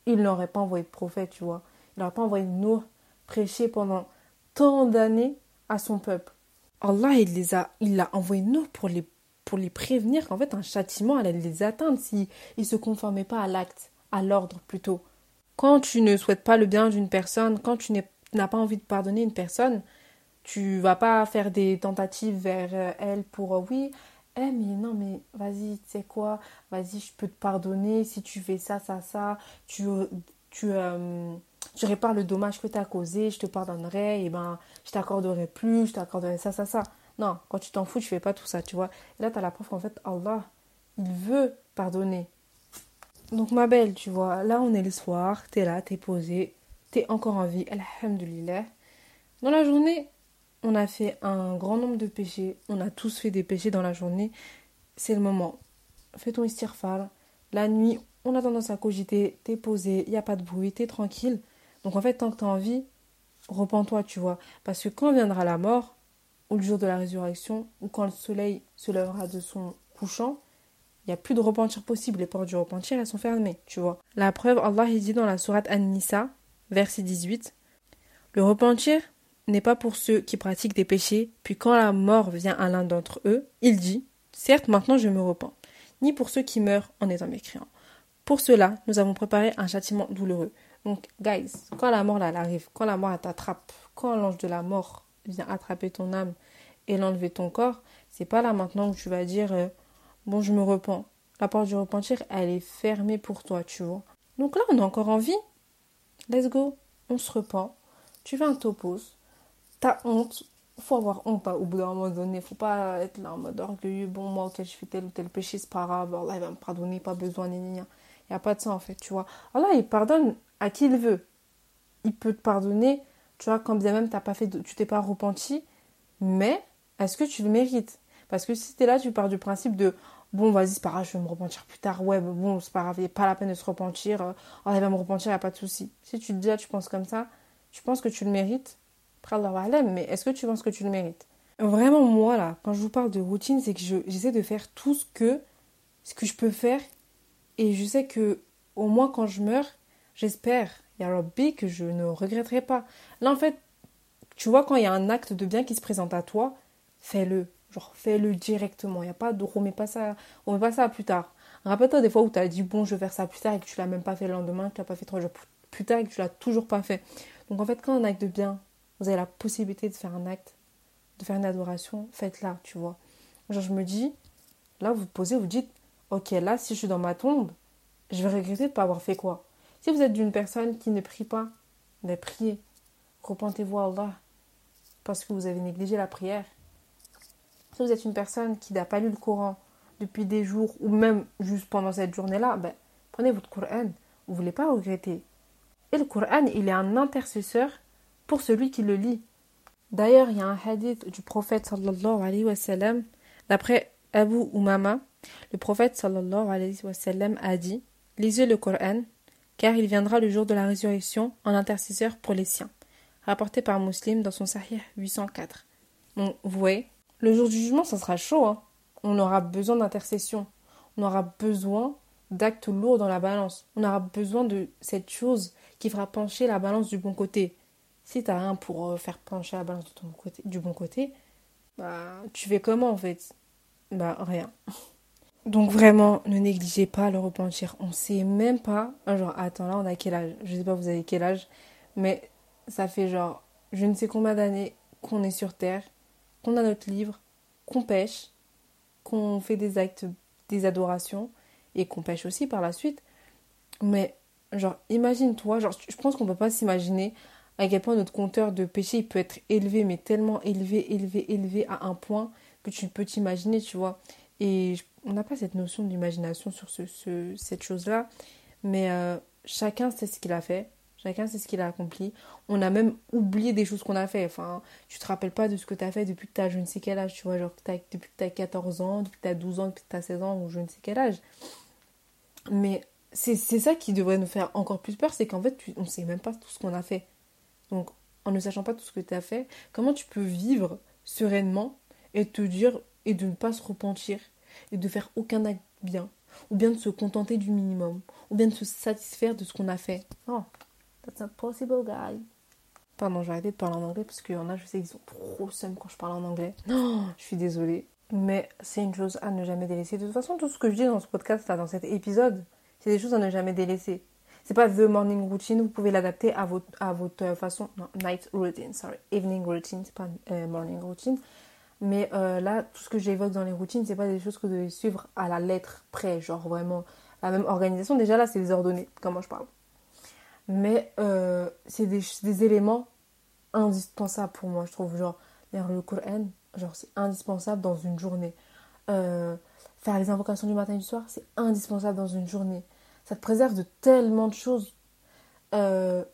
il n'aurait pas envoyé de prophète, tu vois. Il n'aurait pas envoyé nous prêcher pendant tant d'années à son peuple. Allah, il les a, il l'a envoyé nous pour les pour les prévenir qu'en fait un châtiment allait les atteindre s'ils ne se conformaient pas à l'acte, à l'ordre plutôt. Quand tu ne souhaites pas le bien d'une personne, quand tu n'as pas envie de pardonner une personne, tu vas pas faire des tentatives vers euh, elle pour euh, oui, eh mais non mais vas-y, tu sais quoi, vas-y, je peux te pardonner si tu fais ça, ça, ça, tu tu euh, tu répares le dommage que tu as causé, je te pardonnerai, et ben je t'accorderai plus, je t'accorderai ça, ça, ça. Non, quand tu t'en fous, tu fais pas tout ça, tu vois. Et là, tu as la preuve qu'en fait, Allah, il veut pardonner. Donc, ma belle, tu vois, là, on est le soir, tu es là, tu es posée, tu es encore en vie, alhamdulillah. Dans la journée, on a fait un grand nombre de péchés, on a tous fait des péchés dans la journée. C'est le moment. Fais ton istighfar. La nuit, on a tendance à cogiter, t'es posé, il n'y a pas de bruit, t'es tranquille. Donc en fait, tant que tu as envie, repens-toi, tu vois. Parce que quand viendra la mort, ou le jour de la résurrection, ou quand le soleil se lèvera de son couchant, il n'y a plus de repentir possible. Les portes du repentir, elles sont fermées, tu vois. La preuve, Allah dit dans la sourate An-Nisa, verset 18, Le repentir n'est pas pour ceux qui pratiquent des péchés, puis quand la mort vient à l'un d'entre eux, il dit, Certes, maintenant je me repens, ni pour ceux qui meurent en étant mécréants. Pour cela, nous avons préparé un châtiment douloureux. Donc, guys, quand la mort là, elle arrive, quand la mort t'attrape, quand l'ange de la mort vient attraper ton âme et l'enlever ton corps, c'est pas là maintenant que tu vas dire euh, bon je me repens. La porte du repentir, elle est fermée pour toi, tu vois. Donc là, on a encore envie. Let's go. On se repent. Tu fais un topos. T'as honte. Faut avoir honte hein, au bout d'un moment donné. Faut pas être là en mode orgueilleux. Bon, moi, ok, je fais tel ou tel péché, c'est pas grave. Allah, il va me pardonner, pas besoin, Il n'y a pas de ça, en fait, tu vois. Allah, il pardonne à qui il veut. Il peut te pardonner tu vois, quand bien même t'as pas fait, tu t'es pas repenti, mais est-ce que tu le mérites? Parce que si tu es là, tu pars du principe de bon, vas-y, c'est pas grave, je vais me repentir plus tard. Ouais, bon, c'est pas grave, il a pas la peine de se repentir. Euh, oh, va me repentir, il a pas de souci. Si tu te dis, tu penses comme ça, tu penses que tu le mérites. Mais est-ce que tu penses que tu le mérites? Vraiment, moi, là, quand je vous parle de routine, c'est que j'essaie de faire tout ce que, ce que je peux faire. Et je sais que, au moins, quand je meurs, j'espère Rabbi que je ne regretterai pas. Là, en fait, tu vois, quand il y a un acte de bien qui se présente à toi, fais-le. Genre, fais-le directement. Il n'y a pas de remets pas ça, remets pas ça plus tard. Rappelle-toi des fois où tu as dit, bon, je vais faire ça plus tard et que tu l'as même pas fait le lendemain, que tu l'as pas fait trois jours plus tard et que tu l'as toujours pas fait. Donc, en fait, quand un acte de bien, vous avez la possibilité de faire un acte, de faire une adoration, faites-la, tu vois. Genre, je me dis, là, vous posez, vous dites, ok, là, si je suis dans ma tombe, je vais regretter de ne pas avoir fait quoi si vous êtes d'une personne qui ne prie pas, mais priez. Repentez-vous à Allah parce que vous avez négligé la prière. Si vous êtes une personne qui n'a pas lu le Coran depuis des jours ou même juste pendant cette journée-là, ben, prenez votre Coran. Vous ne voulez pas regretter. Et le Coran, il est un intercesseur pour celui qui le lit. D'ailleurs, il y a un hadith du prophète sallallahu alayhi wa sallam, d'après Abu Umama, le prophète sallallahu alayhi wa sallam a dit Lisez le Coran car il viendra le jour de la résurrection en intercesseur pour les siens. Rapporté par Muslim dans son Sahih 804. Donc, vous voyez, le jour du jugement, ça sera chaud. Hein. On aura besoin d'intercession. On aura besoin d'actes lourds dans la balance. On aura besoin de cette chose qui fera pencher la balance du bon côté. Si t'as rien pour euh, faire pencher la balance du bon côté, bah, tu fais comment en fait? Bah, rien. Donc vraiment, ne négligez pas le repentir. On sait même pas, genre, attends là, on a quel âge? Je sais pas, vous avez quel âge, mais ça fait genre, je ne sais combien d'années qu'on est sur Terre, qu'on a notre livre, qu'on pêche, qu'on fait des actes, des adorations, et qu'on pêche aussi par la suite. Mais Genre, imagine-toi, genre, je pense qu'on peut pas s'imaginer à quel point notre compteur de péché peut être élevé, mais tellement élevé, élevé, élevé à un point que tu peux t'imaginer, tu vois. Et on n'a pas cette notion d'imagination sur ce, ce, cette chose-là, mais euh, chacun sait ce qu'il a fait, chacun sait ce qu'il a accompli. On a même oublié des choses qu'on a fait. Enfin, tu te rappelles pas de ce que tu as fait depuis que tu as je ne sais quel âge, tu vois, genre depuis que tu as 14 ans, depuis que tu as 12 ans, depuis que tu as 16 ans, ou je ne sais quel âge. Mais c'est ça qui devrait nous faire encore plus peur, c'est qu'en fait, on ne sait même pas tout ce qu'on a fait. Donc, en ne sachant pas tout ce que tu as fait, comment tu peux vivre sereinement et te dire et de ne pas se repentir? Et de faire aucun acte bien ou bien de se contenter du minimum ou bien de se satisfaire de ce qu'on a fait. Oh, that's not possible, guy. Pardon, j'ai arrêté de parler en anglais parce qu'il y en a, je sais qu'ils sont trop seum quand je parle en anglais. Non, je suis désolée. Mais c'est une chose à ne jamais délaisser. De toute façon, tout ce que je dis dans ce podcast, là, dans cet épisode, c'est des choses à ne jamais délaisser. C'est pas the morning routine, vous pouvez l'adapter à votre, à votre façon. Non, night routine, sorry. Evening routine, c'est pas euh, morning routine. Mais euh, là, tout ce que j'évoque dans les routines, c'est pas des choses que vous devez suivre à la lettre près, genre vraiment la même organisation. Déjà là, c'est des ordonnées, comment je parle. Mais euh, c'est des, éléments indispensables pour moi, je trouve. Genre, lire le Coran, genre c'est indispensable dans une journée. faire les invocations du matin et du soir, c'est indispensable dans une journée ça te préserve de tellement de choses. Euh,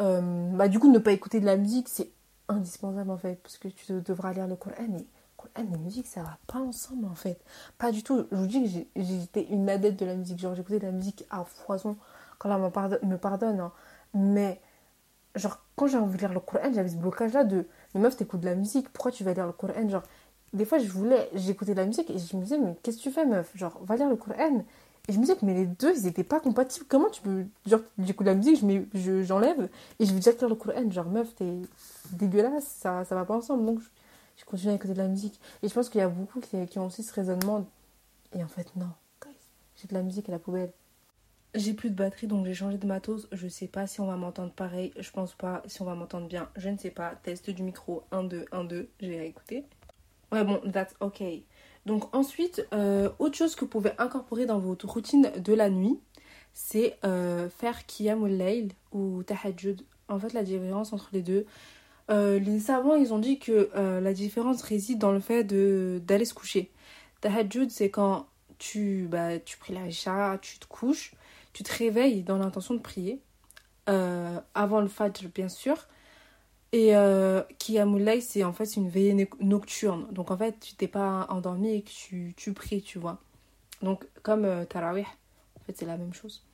euh, bah, du coup, ne pas écouter de la musique, c'est indispensable en fait, parce que tu devras lire le Coran. Et Coran et musique, ça va pas ensemble en fait. Pas du tout. Je vous dis que j'étais une adepte de la musique. Genre, j'écoutais de la musique à foison quand là me pardonne. Me pardonne hein. Mais, genre, quand j'ai envie de lire le Coran, j'avais ce blocage là de Mais meuf, t'écoutes de la musique, pourquoi tu vas lire le Coran Genre, des fois, je voulais, j'écoutais de la musique et je me disais, mais qu'est-ce que tu fais, meuf? Genre, va lire le Coran. Et je me disais mais les deux, ils n'étaient pas compatibles. Comment tu peux. Genre, j'écoute la musique, je j'enlève et je vais déjà faire le Coran. Genre, meuf, t'es dégueulasse, ça, ça va pas ensemble. Donc, je, continue à écouter de la musique. Et je pense qu'il y a beaucoup qui, ont aussi ce raisonnement. Et en fait, non. J'ai de la musique à la poubelle. J'ai plus de batterie, donc j'ai changé de matos. Je sais pas si on va m'entendre pareil. Je pense pas. Si on va m'entendre bien, je ne sais pas. Test du micro 1, 2, 1, 2. J'ai écouté. Ouais, bon, that's okay. Donc ensuite, euh, autre chose que vous pouvez incorporer dans votre routine de la nuit, c'est euh, faire Qiyam layl ou Tahajjud. En fait, la différence entre les deux, euh, les savants, ils ont dit que la différence réside dans le fait d'aller se coucher. Tahajjud, c'est quand tu, bah, tu pries la Isha, tu te couches, tu te réveilles dans l'intention de prier, avant le Fajr bien sûr, et euh, Kiyamulay, c'est en fait une veillée nocturne. Donc en fait, tu t'es pas endormi et que tu, tu pries, tu vois. Donc comme euh, Tarawih, en fait, c'est la même chose.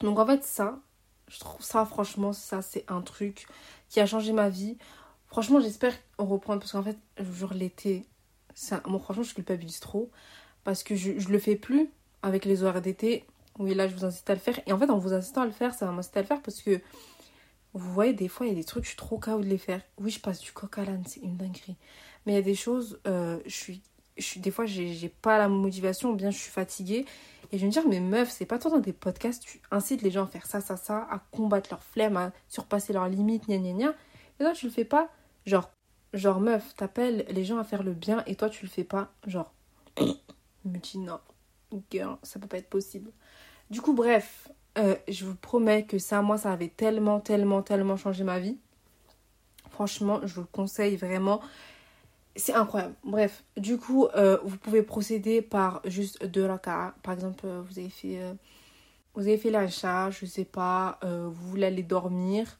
Donc en fait, ça, je trouve ça, franchement, ça, c'est un truc qui a changé ma vie. Franchement, j'espère reprendre parce qu'en fait, jour l'été, ça, moi, franchement, je culpabilise trop parce que je, je le fais plus avec les horaires d'été. Oui, là, je vous incite à le faire. Et en fait, en vous incitant à le faire, ça va m'inciter à le faire parce que vous voyez, des fois, il y a des trucs, je suis trop KO de les faire. Oui, je passe du coq à l'âne, c'est une dinguerie. Mais il y a des choses, euh, je suis, je suis, des fois, j'ai pas la motivation, ou bien je suis fatiguée. Et je vais me dire, mais meuf, c'est pas toi dans des podcasts, tu incites les gens à faire ça, ça, ça, à combattre leur flemme, à surpasser leurs limites, gna gna gna. Et toi, tu le fais pas, genre, genre, meuf, t'appelles les gens à faire le bien et toi, tu le fais pas, genre, me dis non, girl, ça peut pas être possible. Du coup, bref, euh, je vous promets que ça, moi, ça avait tellement, tellement, tellement changé ma vie. Franchement, je vous le conseille vraiment. C'est incroyable. Bref, du coup, euh, vous pouvez procéder par juste deux raka. Par exemple, euh, vous avez fait, vous avez fait l'achat, je sais pas, vous voulez aller dormir.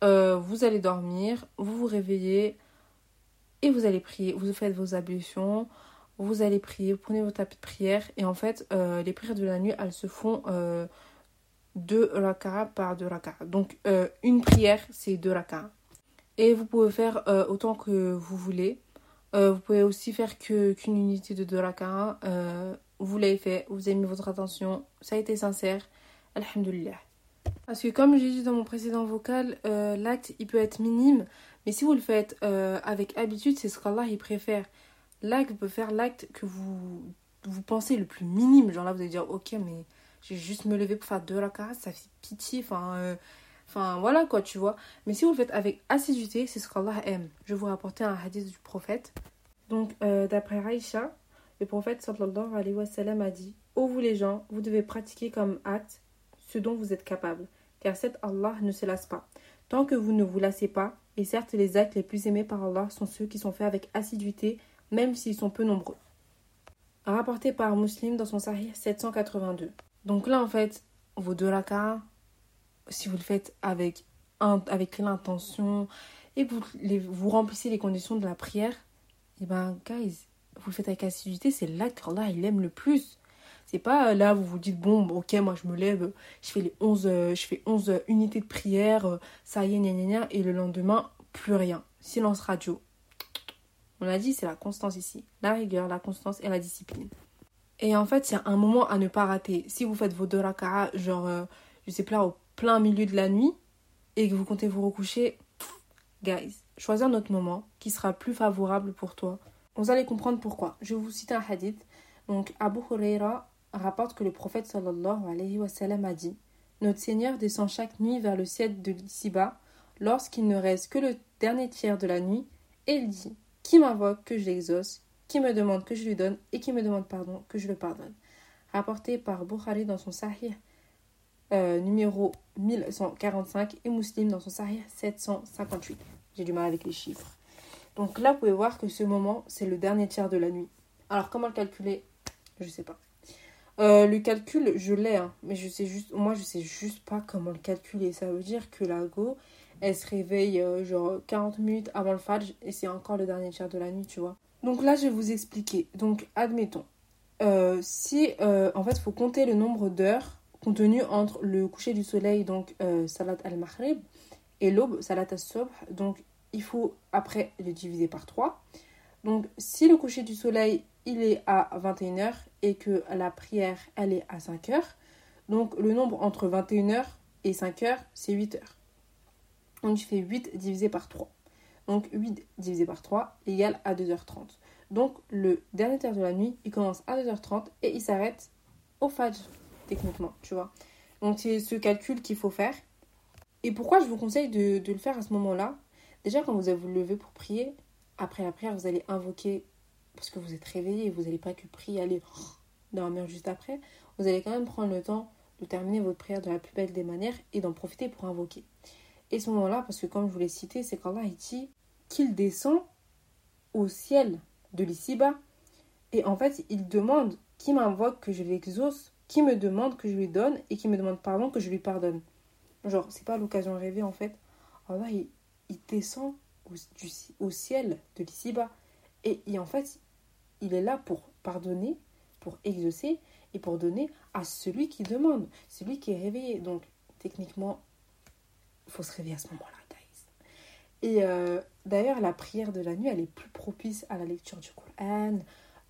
vous allez dormir, vous vous réveillez et vous allez prier. Vous faites vos ablutions, vous allez prier, vous prenez vos tapis de prière. Et en fait, les prières de la nuit, elles se font deux raka par deux raka. Donc euh, une prière, c'est deux raka. Et vous pouvez faire euh, autant que vous voulez. Euh, vous pouvez aussi faire qu'une unité de deux raka. vous l'avez fait, vous avez mis votre attention, ça a été sincère. Alhamdulillah. Parce que comme j'ai dit dans mon précédent vocal, l'acte il peut être minime, mais si vous le faites avec habitude, c'est ce qu'Allah il préfère. L'acte peut faire l'acte que vous, vous pensez le plus minime. Genre là, vous allez dire, ok, mais j'ai juste me lever pour faire deux rakats, ça fait pitié, enfin, euh, enfin voilà quoi, tu vois. Mais si vous le faites avec assiduité, c'est ce qu'Allah aime. Je vais vous rapporter un hadith du prophète. Donc, euh, d'après Raïcha, le prophète sallallahu alayhi wa sallam a dit Ô vous les gens, vous devez pratiquer comme acte ce dont vous êtes capable, car cet Allah ne se lasse pas. Tant que vous ne vous lassez pas, et certes les actes les plus aimés par Allah sont ceux qui sont faits avec assiduité, même s'ils sont peu nombreux. Rapporté par Muslim dans son Sahih 782. Donc là, en fait, vos deux rakas, si vous le faites avec, avec l'intention et vous, vous remplissez les conditions de la prière, et eh ben, guys, vous le faites avec assiduité, c'est là qu'Allah, il aime le plus. C'est pas euh, là, vous vous dites, bon, ok, moi je me lève, je fais les 11, euh, je fais 11 unités de prière, euh, ça y est, gna, gna, gna, et le lendemain, plus rien. Silence radio. On a dit, c'est la constance ici. La rigueur, la constance et la discipline. Et en fait, c'est un moment à ne pas rater. Si vous faites vos deux raka'a, genre, je sais pas, au plein milieu de la nuit, et que vous comptez vous recoucher, guys, choisir notre moment qui sera plus favorable pour toi. Vous allez comprendre pourquoi. Je vais vous citer un hadith. Donc, Abu Huraira rapporte que le prophète sallallahu alayhi wa sallam a dit Notre Seigneur descend chaque nuit vers le ciel de l'ici-bas lorsqu'il ne reste que le dernier tiers de la nuit et il dit Qui m'invoque que je l'exauce, qui me demande que je lui donne et qui me demande pardon que je le pardonne. Rapporté par Bukhari dans son Sahih euh, numéro 1145 et Muslim dans son Sahih 758. J'ai du mal avec les chiffres. Donc là, vous pouvez voir que ce moment, c'est le dernier tiers de la nuit. Alors, comment le calculer? Je sais pas. Euh, le calcul, je l'ai, hein, mais je sais juste, moi, je sais juste pas comment le calculer. Ça veut dire que la go, elle se réveille euh, genre 40 minutes avant le fajr et c'est encore le dernier tiers de la nuit, tu vois. Donc là, je vais vous expliquer. Donc, admettons, euh, si en fait, il faut compter le nombre d'heures contenues entre le coucher du soleil, donc salat al-maghrib, et l'aube, salat al-subh. Donc, il faut après le diviser par 3. Donc, si le coucher du soleil il est à 21h et que la prière, elle est à 5h. Donc le nombre entre 21h et 5h, c'est 8h. Donc je fais 8 divisé par 3. Donc 8 divisé par 3 égale à 2h30. Donc le dernier tiers de la nuit, il commence à 2h30 et il s'arrête au fajr, techniquement, tu vois. Donc c'est ce calcul qu'il faut faire. Et pourquoi je vous conseille de, le faire à ce moment-là? Déjà, quand vous allez vous lever pour prier, après la prière, vous allez invoquer parce que vous êtes réveillé, vous n'allez pas que prier, aller dormir juste après, vous allez quand même prendre le temps de terminer votre prière de la plus belle des manières et d'en profiter pour invoquer. Et ce moment-là, parce que comme je vous l'ai cité, c'est qu'Allah dit qu'il descend au ciel de l'ici-bas. Et en fait, il demande qui m'invoque que je l'exauce, qui me demande que je lui donne et qui me demande pardon que je lui pardonne. Genre, c'est pas l'occasion rêvée en fait. Allah, il, descend au, au ciel de l'ici-bas. Et, en fait, il est là pour pardonner, pour exaucer et pour donner à celui qui demande, celui qui est réveillé. Donc, techniquement, il faut se réveiller à ce moment-là, guys. Et euh, d'ailleurs, la prière de la nuit, elle est plus propice à la lecture du Coran,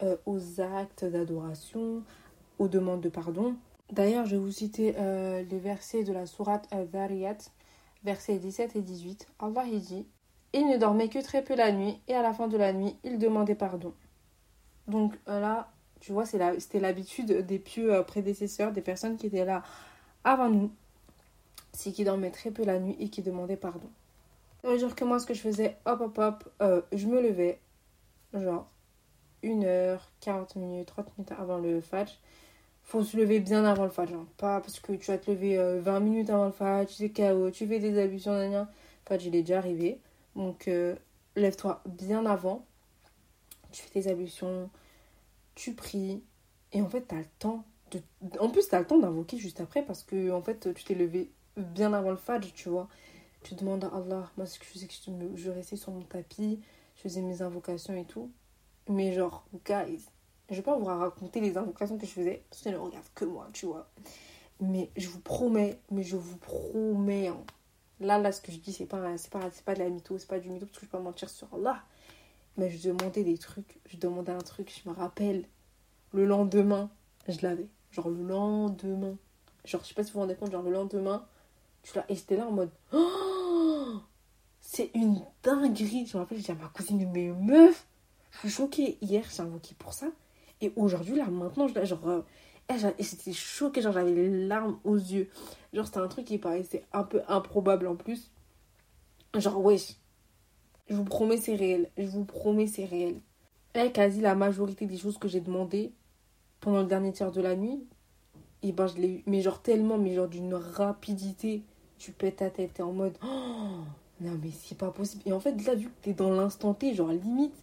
euh, aux actes d'adoration, aux demandes de pardon. D'ailleurs, je vais vous citer euh, les versets de la sourate Al-Dhariyat, versets 17 et 18. Allah il dit il ne dormait que très peu la nuit et à la fin de la nuit, il demandait pardon. Donc euh, là, tu vois, c'était l'habitude des pieux euh, prédécesseurs, des personnes qui étaient là avant nous, c'est qui dormaient très peu la nuit et qui demandaient pardon. Genre que moi, ce que je faisais, hop, hop, hop, euh, je me levais, genre, une heure, 40 minutes, 30 minutes avant le fajr. Faut se lever bien avant le fajr, hein. pas parce que tu vas te lever 20 minutes avant le fajr, tu sais KO, tu fais des ablutions, Le Fajr, il est déjà arrivé. Donc, euh, lève-toi bien avant. Tu fais tes ablutions, tu pries. Et en fait, tu as le temps. De... En plus, tu as le temps d'invoquer juste après parce que, en fait, tu t'es levé bien avant le fajr, tu vois. Tu demandes à Allah. Moi, ce que je faisais, que je, restais sur mon tapis, je faisais mes invocations et tout. Mais, genre, guys, je vais pas vous raconter les invocations que je faisais parce que ne regarde que moi, tu vois. Mais je vous promets, mais je vous promets, hein, Là, là, ce que je dis, c'est pas, pas, pas de la mytho, c'est pas du mytho, parce que je peux pas mentir sur Allah. Mais je demandais des trucs, je demandais un truc, je me rappelle, le lendemain, je l'avais. Genre le lendemain. Genre, je sais pas si vous vous rendez compte, genre le lendemain, tu l'as. Et j'étais là en mode, oh, c'est une dinguerie. Je me rappelle, j'ai dit à ma cousine, mais meuf, je suis choquée. Hier, j'ai invoqué pour ça. Et aujourd'hui, là, maintenant, je, genre, euh, et c'était choqué, genre j'avais les larmes aux yeux. Genre c'était un truc qui paraissait un peu improbable en plus. Genre wesh, je vous promets c'est réel, je vous promets c'est réel. Et quasi la majorité des choses que j'ai demandées pendant le dernier tiers de la nuit, Et ben, je l'ai eu. Mais genre tellement, mais genre d'une rapidité. Tu pètes ta tête, t'es en mode. Oh, non, mais c'est pas possible. Et en fait, là, vu que t'es dans l'instant T, genre limite,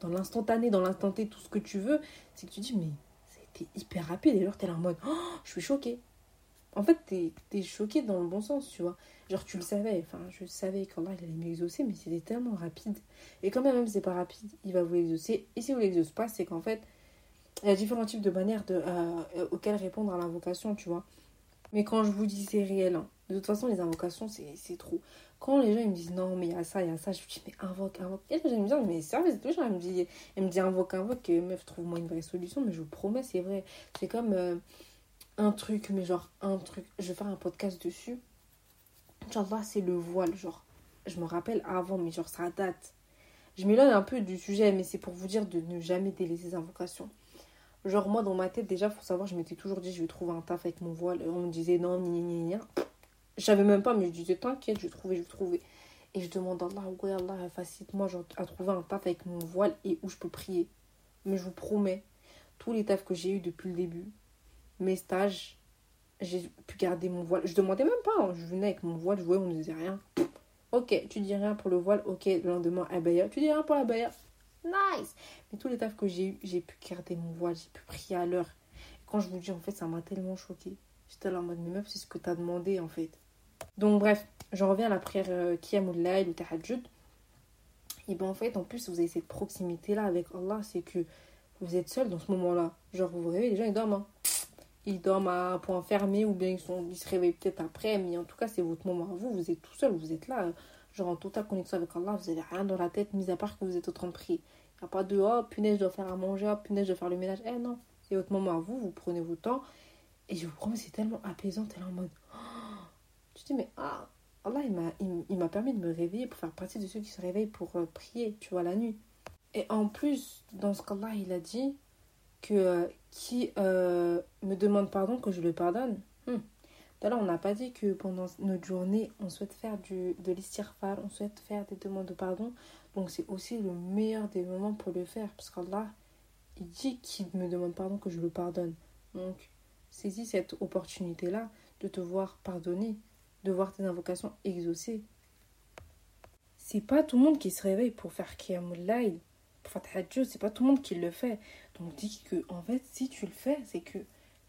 dans l'instantané, dans l'instant T, tout ce que tu veux, c'est que tu dis, mais c'était hyper rapide. Et alors, t'es là en mode. Oh, je suis choquée. En fait, t'es es choquée dans le bon sens, tu vois. Genre, tu le savais. Enfin, je savais qu'Allah, il allait m'exaucer, mais c'était tellement rapide. Et quand même, c'est pas rapide, il va vous exaucer. Et si vous l'exauce pas, c'est qu'en fait, il y a différents types de manières de, euh, auxquelles répondre à l'invocation, tu vois. Mais quand je vous dis c'est réel, hein. de toute façon, les invocations, c'est trop. Quand les gens me disent non, mais il y a ça, il y a ça, je me dis mais invoque, invoque. Et là, je me dis, mais sérieux, c'est toujours, elle me dit, me dit invoque, invoque, meuf, trouve-moi une vraie solution, mais je vous promets, c'est vrai. C'est comme euh, un truc, mais genre un truc, je vais faire un podcast dessus. Inch'Allah, c'est le voile, genre. Je me rappelle avant, mais genre ça date. Je m'éloigne un peu du sujet, mais c'est pour vous dire de ne jamais délaisser les invocations. Genre, moi, dans ma tête, déjà, faut savoir, je m'étais toujours dit, je vais trouver un taf avec mon voile. On me disait, non, ni, ni, savais même pas, mais je disais, t'inquiète, je vais trouver, je vais trouver. Et je demande à Allah, ouais, Allah, facilite-moi à trouver un taf avec mon voile et où je peux prier. Mais je vous promets, tous les tafs que j'ai eu depuis le début, mes stages, j'ai pu garder mon voile. Je demandais même pas, hein. je venais avec mon voile, je voyais, on ne disait rien. Ok, tu dis rien pour le voile, ok, le lendemain, abaya. Tu dis rien pour la baya. Nice Mais tous les tafs que j'ai eu, j'ai pu garder mon voile, j'ai pu prier à l'heure. Quand je vous dis, en fait, ça m'a tellement choqué. J'étais là en mode, mais meuf, c'est ce que t'as demandé, en fait. Donc, bref, j'en reviens à la prière euh, Qiyamul ou Tahajjud. Et ben, en fait, en plus, vous avez cette proximité-là avec Allah, c'est que vous êtes seul dans ce moment-là. Genre, vous vous réveillez, les gens, ils dorment. Hein. Ils dorment à un point fermé ou bien ils, sont, ils se réveillent peut-être après, mais en tout cas, c'est votre moment à vous. Vous êtes tout seul, vous êtes là genre en totale connexion avec Allah, vous n'avez rien dans la tête, mis à part que vous êtes en train de prier. Il n'y a pas de oh punaise, je dois faire à manger, oh punaise, je dois faire le ménage. Eh non, c'est votre moment à vous, vous prenez votre temps. Et je vous promets, c'est tellement apaisant, là en mode. Oh. Tu dis, mais ah, Allah, il m'a il, m'a permis de me réveiller pour faire partie de ceux qui se réveillent pour euh, prier, tu vois, la nuit. Et en plus, dans ce qu'Allah, il a dit que euh, qui euh, me demande pardon, que je le pardonne. Hmm. D'ailleurs, on n'a pas dit que pendant notre journée, on souhaite faire du, de l'istirfar, on souhaite faire des demandes de pardon. Donc, c'est aussi le meilleur des moments pour le faire. Parce qu'Allah, il dit qu'il me demande pardon, que je le pardonne. Donc, saisis cette opportunité-là de te voir pardonner, de voir tes invocations exaucées. C'est pas tout le monde qui se réveille pour faire Qiyamul pour faire Tahajjud, c'est pas tout le monde qui le fait. Donc, dis que, en fait, si tu le fais, c'est que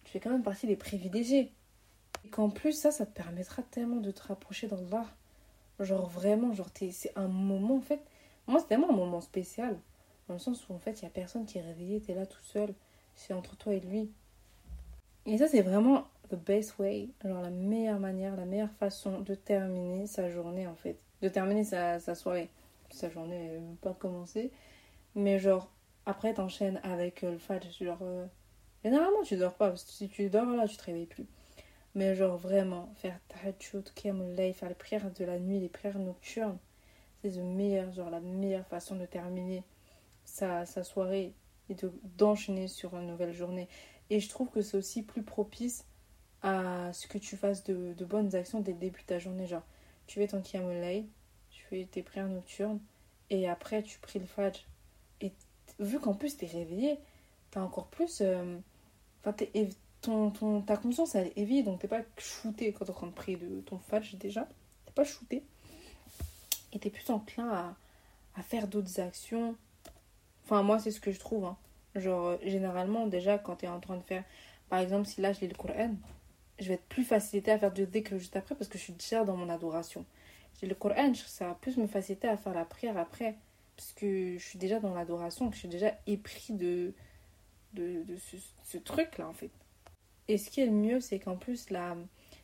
tu fais quand même partie des privilégiés. Et qu'en plus, ça, ça te permettra tellement de te rapprocher d'Allah. Genre vraiment, genre c'est un moment en fait. Moi, c'est tellement un moment spécial. Dans le sens où en fait, il n'y a personne qui est réveillé, tu es là tout seul. C'est entre toi et lui. Et ça, c'est vraiment the best way. Genre la meilleure manière, la meilleure façon de terminer sa journée en fait. De terminer sa, sa soirée. Sa journée n'est même pas commencée. Mais genre, après, t'enchaînes avec le fajr. Genre, euh, généralement, tu dors pas. Parce que si tu dors là, tu te réveilles plus. Mais genre vraiment, faire tahajjud, qiyamul faire les prières de la nuit, les prières nocturnes, c'est le meilleur, genre la meilleure façon de terminer sa, sa soirée et d'enchaîner sur une nouvelle journée. Et je trouve que c'est aussi plus propice à ce que tu fasses de, de, bonnes actions dès le début de ta journée. Genre, tu fais ton qiyamul tu fais tes prières nocturnes et après tu pries le fajr. Et vu qu'en plus tu es réveillé, tu as encore plus... Euh, enfin, ton, ton, ta conscience elle est vide, donc t'es pas shooté quand t'es en train de prier de ton fajr déjà. T'es pas shooté. Et t'es plus enclin à, à faire d'autres actions. Enfin, moi, c'est ce que je trouve. Hein. Genre, euh, généralement, déjà, quand t'es en train de faire. Par exemple, si là, je lis le Coran, je vais être plus facilité à faire du dhikr juste après parce que je suis déjà dans mon adoration. J'ai le Coran, ça va plus me faciliter à faire la prière après parce que je suis déjà dans l'adoration, que je suis déjà épris de, de, de ce, ce truc-là, en fait. Et ce qui est le mieux, c'est qu'en plus, la,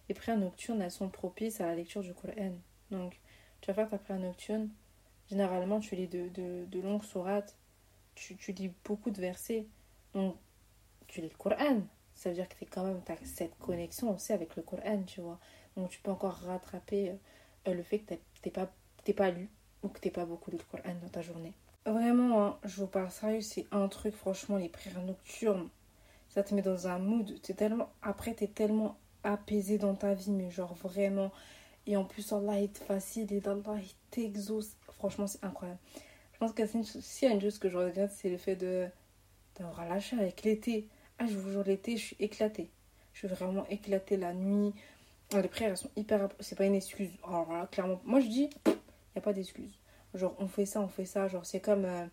les prières nocturnes, elles sont propices à la lecture du Coran. Donc, tu vas faire ta prière nocturne. Généralement, tu lis de, de, de longues sourates. Tu, lis beaucoup de versets. Donc, tu lis le Coran. Ça veut dire que tu quand même as cette connexion aussi avec le Coran, tu vois. Donc, tu peux encore rattraper euh, le fait que tu pas, pas lu ou que tu pas beaucoup lu le Coran dans ta journée. Vraiment, hein, je vous parle sérieux, c'est un truc, franchement, les prières nocturnes ça te met dans un mood. Tellement, après, tu es tellement apaisé dans ta vie, mais genre vraiment. Et en plus, Allah est facile et Allah t'exauce. Franchement, c'est incroyable. Je pense que s'il y a une chose que je regrette, c'est le fait de d'avoir lâché avec l'été. Ah, je vous jure, l'été, je suis éclatée. je veux vraiment éclater la nuit. Les prières, elles sont hyper. C'est pas une excuse. Alors là, clairement, moi je dis, il n'y a pas d'excuse. Genre, on fait ça, on fait ça. Genre, c'est comme, euh,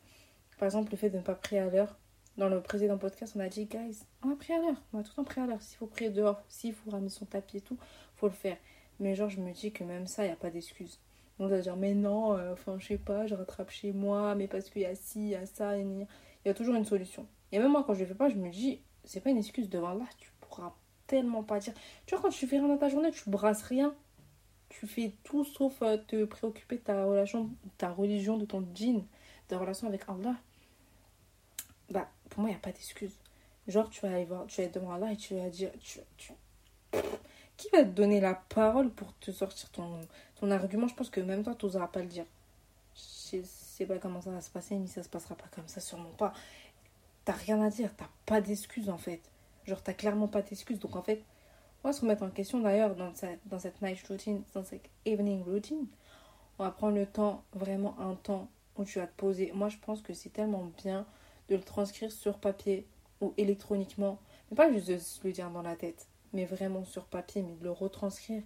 par exemple, le fait de ne pas prier à l'heure. Dans le précédent podcast, on a dit, guys, on va prier à l'heure. On va tout le temps prier à l'heure. S'il faut prier dehors, s'il faut ramener son tapis et tout, faut le faire. Mais genre, je me dis que même ça, il n'y a pas d'excuse. Ça va dire, mais non, euh, enfin, je sais pas, je rattrape chez moi, mais parce qu'il y a ci, il y a ça, il y a toujours une solution. Et même moi, quand je le fais pas, je me dis, c'est pas une excuse devant là, tu pourras tellement pas dire. Tu vois, quand tu fais rien dans ta journée, tu brasses rien. Tu fais tout sauf euh, te préoccuper de ta relation, ta religion, de ton djinn, de ta relation avec Allah. Bah, pour moi, il n'y a pas d'excuse. Genre, tu vas aller voir, tu vas être devant Allah et tu vas dire. Qui va te donner la parole pour te sortir ton, ton argument? Je pense que même toi, tu n'oseras pas le dire. Je sais pas comment ça va se passer, mais ça se passera pas comme ça, sûrement pas t'as rien à dire, t'as pas d'excuses en fait. Genre, t'as clairement pas d'excuses. Donc en fait, on va se remettre en question d'ailleurs dans cette, dans cette night routine, dans cette evening routine. On va prendre le temps, vraiment un temps où tu vas te poser. Moi, je pense que c'est tellement bien de le transcrire sur papier ou électroniquement. Mais pas juste de le dire dans la tête, mais vraiment sur papier, mais de le retranscrire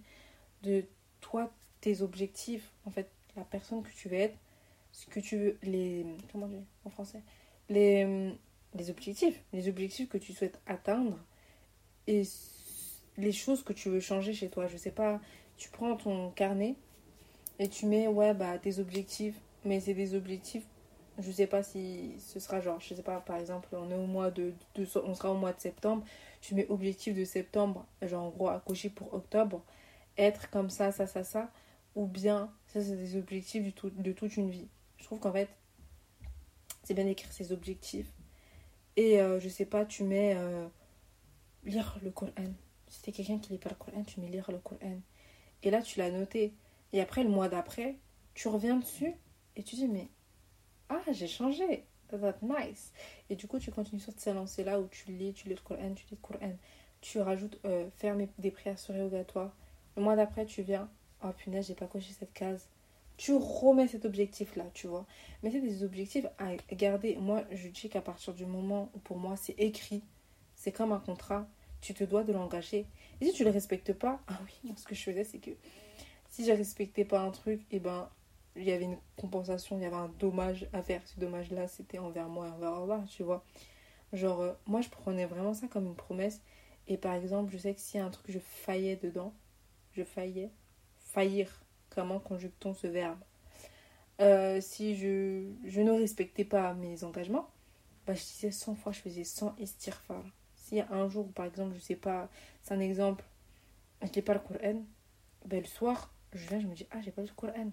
de toi, tes objectifs, en fait, la personne que tu veux être, ce que tu veux, les. Comment dire en français Les les objectifs, les objectifs que tu souhaites atteindre et les choses que tu veux changer chez toi. Je sais pas, tu prends ton carnet et tu mets ouais bah tes objectifs, mais c'est des objectifs. Je sais pas si ce sera genre, je sais pas, par exemple, on est au mois de, on sera au mois de septembre. Tu mets objectif de septembre, genre en gros cocher pour octobre, être comme ça, ça, ça, ça, ou bien ça c'est des objectifs de toute une vie. Je trouve qu'en fait, c'est bien d'écrire ses objectifs et euh, je sais pas, tu mets euh, lire le Coran. Si t'es quelqu'un qui lit pas le Coran, tu mets lire le Coran. Et là, tu l'as noté. Et après, le mois d'après, tu reviens dessus et tu dis, mais ah, j'ai changé. That's nice. Et du coup, tu continues sur cette lancée-là où tu lis, tu lis le Coran, tu lis le Coran. Tu rajoutes euh, faire des prières surérogatoires. Le mois d'après, tu viens, oh punaise, j'ai pas coché cette case tu remets cet objectif-là, tu vois. Mais c'est des objectifs à garder. Moi, je dis qu'à partir du moment où pour moi c'est écrit, c'est comme un contrat, tu te dois de l'engager. Et si tu ne le respectes pas, ah oui, ce que je faisais, c'est que si je respectais pas un truc, et eh ben il y avait une compensation, il y avait un dommage à faire. Ce dommage-là, c'était envers moi et envers Allah, tu vois. Genre, euh, moi, je prenais vraiment ça comme une promesse. Et par exemple, je sais que s'il y a un truc, je faillais dedans, je faillais, faillir, comment conjugue-t-on ce verbe euh, Si je, je, ne respectais pas mes engagements, bah, je disais 100 fois, je faisais 100 istirfar. S'il y a un jour, par exemple, je sais pas, c'est un exemple, je n'ai pas le Coran, ben, le soir, je viens, je me dis, ah, j'ai pas le Coran.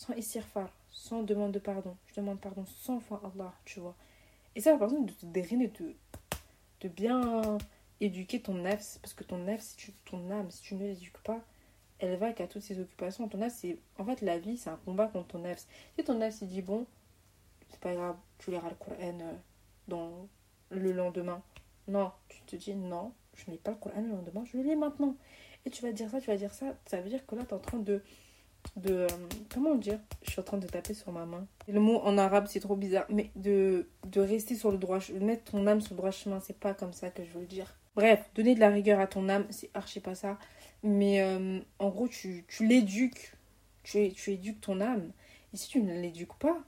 Sans istirfar, sans demande de pardon. Je demande pardon 100 fois à Allah, tu vois. Et ça, par exemple, de te dériner, de, de bien éduquer ton nefs, parce que ton nefs, si tu, ton âme, si tu ne l'éduques pas, elle va qu'à toutes ses occupations. Ton c'est. En fait, la vie, c'est un combat contre ton nefs. Si ton nefs, il dit bon, c'est pas grave, tu liras le Coran euh, le lendemain. Non, tu te dis non, je ne lis pas le Coran le lendemain, je le lis maintenant. Et tu vas dire ça, tu vas dire ça. Ça veut dire que là, tu es en train de. De euh, comment dire Je suis en train de taper sur ma main. Le mot en arabe, c'est trop bizarre. Mais de, de rester sur le droit mettre ton âme sur le droit chemin, c'est pas comme ça que je veux le dire. Bref, donner de la rigueur à ton âme, c'est archi pas ça. Mais euh, en gros, tu, tu l'éduques. Tu, tu éduques ton âme. Et si tu ne l'éduques pas,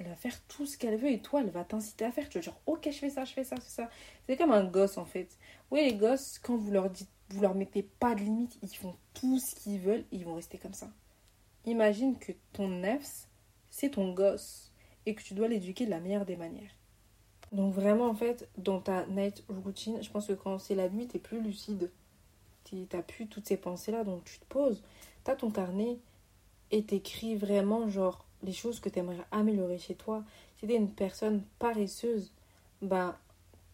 elle va faire tout ce qu'elle veut et toi, elle va t'inciter à faire. Tu vas dire, ok, je fais ça, je fais ça, c'est ça. C'est comme un gosse en fait. Oui, les gosses, quand vous leur dites, vous leur mettez pas de limite, ils font tout ce qu'ils veulent et ils vont rester comme ça. Imagine que ton nefs, c'est ton gosse et que tu dois l'éduquer de la meilleure des manières. Donc vraiment, en fait, dans ta night routine, je pense que quand c'est la nuit, tu es plus lucide t'as plus toutes ces pensées-là, donc tu te poses, t'as ton carnet et t'écris vraiment genre les choses que t'aimerais améliorer chez toi. Si t'es une personne paresseuse, bah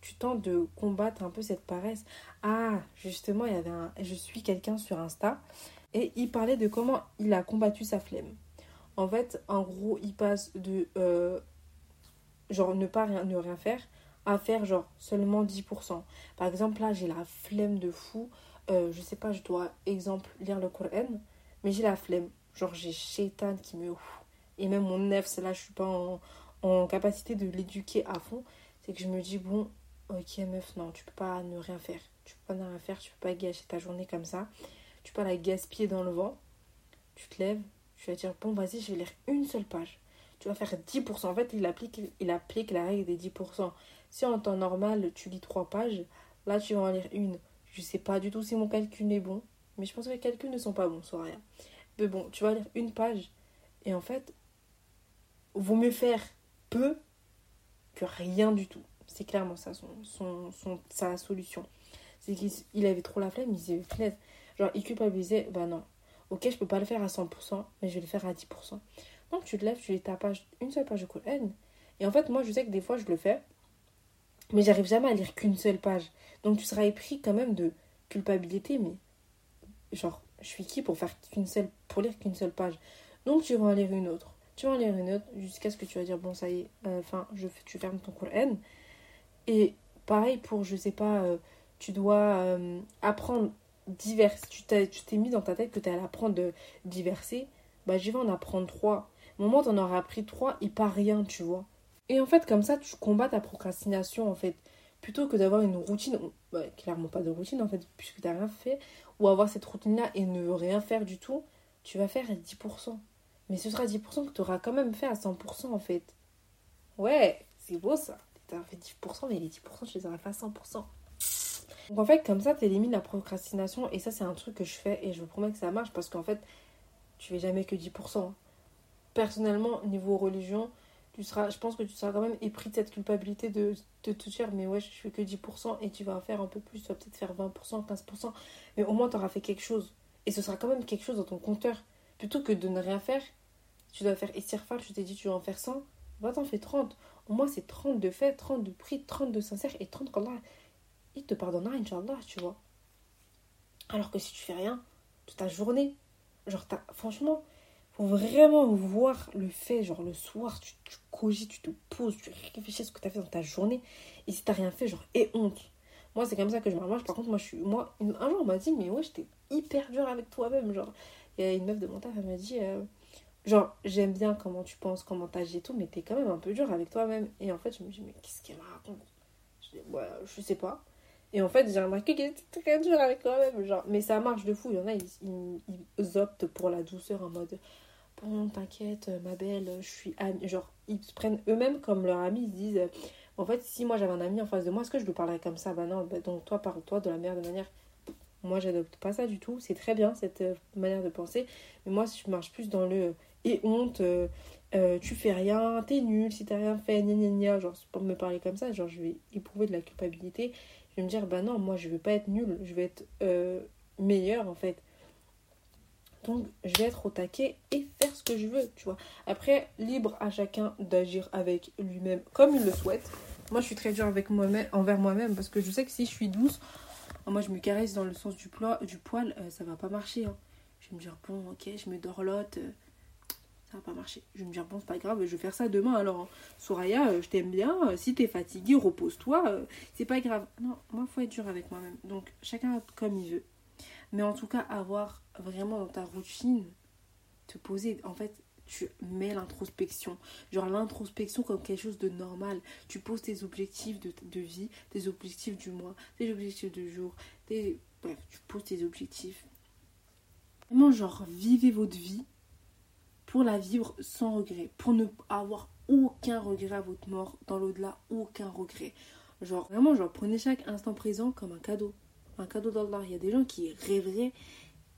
tu tentes de combattre un peu cette paresse. Ah, justement, il y avait un... je suis quelqu'un sur Insta et il parlait de comment il a combattu sa flemme. En fait, en gros, il passe de euh, genre ne pas rien, ne rien faire à faire genre seulement 10%. Par exemple, là, j'ai la flemme de fou euh, je sais pas, je dois, exemple, lire le Coran, mais j'ai la flemme. Genre, j'ai Shaitan qui me. Et même mon nef, là, je suis pas en, en capacité de l'éduquer à fond. C'est que je me dis, bon, Ok, meuf, non, tu peux pas ne rien faire. Tu peux pas ne rien faire, tu peux pas gâcher ta journée comme ça. Tu la gaspiller dans le vent. Tu te lèves, tu vas dire, bon, vas-y, je vais lire une seule page. Tu vas faire 10%. En fait, il applique, il applique la règle des 10%. Si en temps normal, tu lis trois pages, là, tu vas en lire une. Je sais pas du tout si mon calcul est bon. Mais je pense que les calculs ne sont pas bons, soit rien. Mais bon, tu vas lire une page. Et en fait, vaut mieux faire peu que rien du tout. C'est clairement ça, son, son, son, sa solution. C'est qu'il avait trop la flemme, il disait. Genre, il culpabilisait, bah non. Ok, je peux pas le faire à 100%, mais je vais le faire à 10%. Donc, tu te lèves, tu lis ta page, une seule page de Coran. Et en fait, moi, je sais que des fois, je le fais, mais j'arrive jamais à lire qu'une seule page. Donc, tu seras épris quand même de culpabilité, mais genre, je suis qui pour faire qu'une seule, pour lire qu'une seule page? Donc, tu vas en lire une autre. Tu vas en lire une autre jusqu'à ce que tu vas dire, bon, ça y est, euh, enfin, je, tu fermes ton Coran. Et pareil pour, je sais pas, euh, tu dois euh, apprendre divers. Tu t'es mis dans ta tête que tu allais apprendre de diverser. Bah, je vais en apprendre trois. Au moment où tu en auras appris trois, il pas rien, tu vois. Et en fait, comme ça, tu combats ta procrastination, en fait. Plutôt que d'avoir une routine, bah, clairement pas de routine, en fait, puisque tu rien fait, ou avoir cette routine-là et ne rien faire du tout, tu vas faire 10%. Mais ce sera 10% que tu auras quand même fait à 100%, en fait. Ouais, c'est beau ça t'as fait 10%, mais les 10%, je les aurais fait à 100%. Donc en fait, comme ça, tu élimines la procrastination. Et ça, c'est un truc que je fais et je vous promets que ça marche parce qu'en fait, tu fais jamais que 10%. Personnellement, niveau religion, tu seras, je pense que tu seras quand même épris de cette culpabilité de, de te dire, mais ouais, je fais que 10% et tu vas faire un peu plus, tu vas peut-être faire 20%, 15%, mais au moins tu auras fait quelque chose. Et ce sera quand même quelque chose dans ton compteur. Plutôt que de ne rien faire, tu dois faire estirfal, je t'ai dit, tu vas en faire 100, va t'en faire 30. Au moins, c'est 30 de fait, 30 de prix, 30 de sincère et 30 qu'Allah, il te pardonnera, Inch'Allah, tu vois. Alors que si tu fais rien, toute ta journée, genre, franchement, faut vraiment voir le fait, genre, le soir, tu, tu cogites, tu te poses, tu réfléchis à ce que tu as fait dans ta journée. Et si t'as rien fait, genre, et honte. Moi, c'est comme ça que je me Par contre, moi, je suis. Moi, un jour, on m'a dit, mais ouais, j'étais hyper dur avec toi-même. Genre, il y a une meuf de mon taf, elle m'a dit. Euh, Genre, j'aime bien comment tu penses, comment t'agis et tout, mais t'es quand même un peu dur avec toi-même. Et en fait, je me dis, mais qu'est-ce qu'elle me raconte? Je, dis, ouais, je sais pas. Et en fait, j'ai remarqué qu'elle était très dur avec toi-même. Genre, mais ça marche de fou. Il y en a, ils, optent pour la douceur en mode, bon, t'inquiète, ma belle, je suis amie. Genre, ils se prennent eux-mêmes comme leur ami. Ils se disent, en fait, si moi j'avais un ami en face de moi, est-ce que je lui parlerais comme ça? Bah non, bah, donc toi, parle-toi de la meilleure de manière. Moi, j'adopte pas ça du tout. C'est très bien cette euh, manière de penser. Mais moi, je marche plus dans le et honte, euh, euh, tu fais rien, t'es nul, si t'as rien fait, gna gna gna, genre pour me parler comme ça, genre je vais éprouver de la culpabilité, je vais me dire bah non, moi je vais pas être nul, je vais être euh, meilleur en fait. Donc je vais être au taquet et faire ce que je veux, tu vois. Après, libre à chacun d'agir avec lui-même comme il le souhaite. Moi je suis très dure avec moi-même, envers moi-même parce que je sais que si je suis douce, moi je me caresse dans le sens du, poil, du poil, ça va pas marcher. Hein. Je vais me dire bon ok, je me dorlote pas marcher. Je me dire, bon, c'est pas grave, je vais faire ça demain alors. Hein. Soraya, euh, je t'aime bien, euh, si t'es fatigué, repose-toi, euh, c'est pas grave. Non, moi, faut être dur avec moi-même. Donc, chacun comme il veut. Mais en tout cas, avoir vraiment dans ta routine, te poser, en fait, tu mets l'introspection. Genre l'introspection comme quelque chose de normal. Tu poses tes objectifs de, de vie, tes objectifs du mois, tes objectifs du jour, tes... bref, tu poses tes objectifs. Vraiment, genre, vivez votre vie pour la vivre sans regret, pour ne avoir aucun regret à votre mort, dans l'au-delà, aucun regret. Genre, vraiment, genre, prenez chaque instant présent comme un cadeau. Un cadeau d'Allah. Il y a des gens qui rêveraient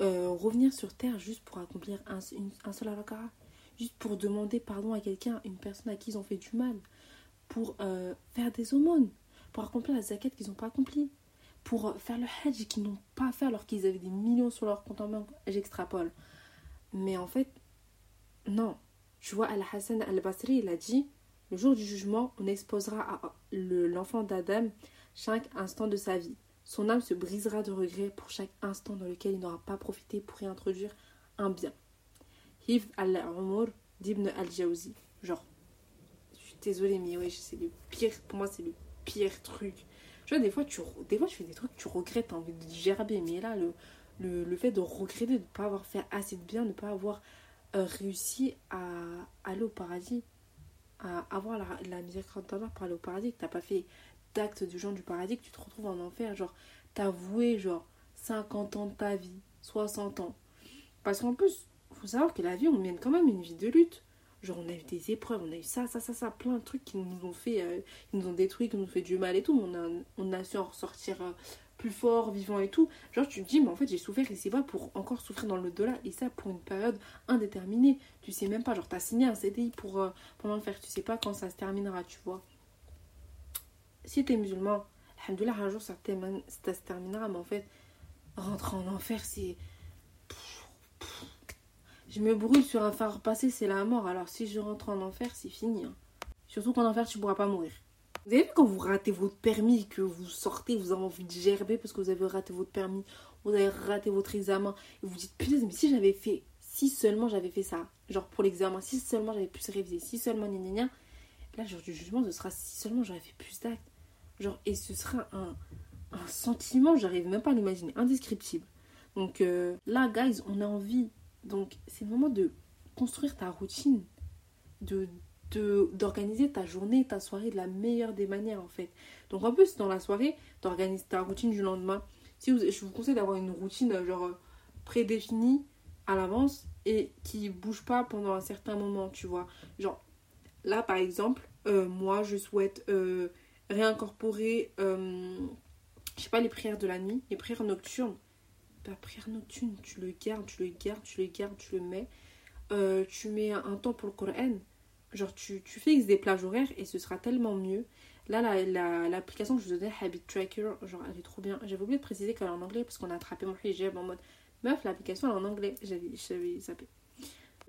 euh, revenir sur Terre juste pour accomplir un, seul alakara. Juste pour demander pardon à quelqu'un, une personne à qui ils ont fait du mal. Pour euh, faire des aumônes. Pour accomplir la zakat qu'ils n'ont pas accomplie. Pour faire le hajj qu'ils n'ont pas fait alors qu'ils avaient des millions sur leur compte en banque. J'extrapole. Mais en fait, non. Tu vois, Al-Hassan al-Basri, il a dit Le jour du jugement, on exposera à l'enfant d'Adam chaque instant de sa vie. Son âme se brisera de regret pour chaque instant dans lequel il n'aura pas profité pour réintroduire un bien. Hif al-Umur d'Ibn al-Jawzi. Genre, je suis désolée, mais ouais, c'est le pire. Pour moi, c'est le pire truc. Tu vois, des fois, tu, des fois, tu fais des trucs, tu regrettes, t'as envie de gerber. Mais là, le, le, le fait de regretter de ne pas avoir fait assez de bien, de ne pas avoir réussi à aller au paradis, à avoir la, la miséricorde d'Allah pour aller au paradis, que tu n'as pas fait d'actes de gens du paradis que tu te retrouves en enfer. Genre, t'as voué genre 50 ans de ta vie, 60 ans. Parce qu'en plus, faut savoir que la vie, on mène quand même une vie de lutte. Genre, on a eu des épreuves, on a eu ça, ça, ça, ça, plein de trucs qui nous ont fait, euh, qui nous ont détruit, qui nous ont fait du mal et tout. Mais on a, on a su en ressortir euh, plus fort, vivant et tout. Genre, tu te dis, mais en fait, j'ai souffert ici pas pour encore souffrir dans le delà Et ça, pour une période indéterminée. Tu sais même pas, genre, t'as signé un CDI pour, euh, pendant le faire. Tu sais pas quand ça se terminera, tu vois. Si t'es musulman, alhamdoulilah, un jour ça, ça se terminera, mais en fait, rentrer en enfer, c'est je me brûle sur un phare passé, c'est la mort. Alors si je rentre en enfer, c'est fini. Hein. Surtout qu'en enfer, tu pourras pas mourir. Vous avez vu quand vous ratez votre permis, que vous sortez, vous avez envie de gerber parce que vous avez raté votre permis, vous avez raté votre examen, et vous dites putain, mais si j'avais fait, si seulement j'avais fait ça, genre pour l'examen, si seulement j'avais pu se réviser, si seulement gna gna gna, là, genre du jugement, ce sera si seulement j'aurais fait plus d'actes. Genre, et ce sera un, un sentiment, j'arrive même pas à l'imaginer, indescriptible. Donc euh, là, guys, on a envie donc, c'est le moment de construire ta routine, de d'organiser ta journée, ta soirée de la meilleure des manières en fait. Donc en plus dans la soirée, tu ta routine du lendemain. Si je vous conseille d'avoir une routine euh, genre prédéfinie à l'avance et qui bouge pas pendant un certain moment, tu vois. Genre là par exemple, euh, moi je souhaite euh, réincorporer je sais pas les prières de la nuit, les prières nocturnes ta prière nocturne, tu le gardes, tu le gardes, tu le gardes, tu le mets. Euh, tu mets un temps pour le Coran. Genre, tu, fixes des plages horaires et ce sera tellement mieux. Là, l'application la, que je vous donnais, Habit Tracker, genre, elle est trop bien. J'avais oublié de préciser qu'elle est en anglais parce qu'on a attrapé mon hijab en mode meuf, l'application est en anglais. J'avais zappé.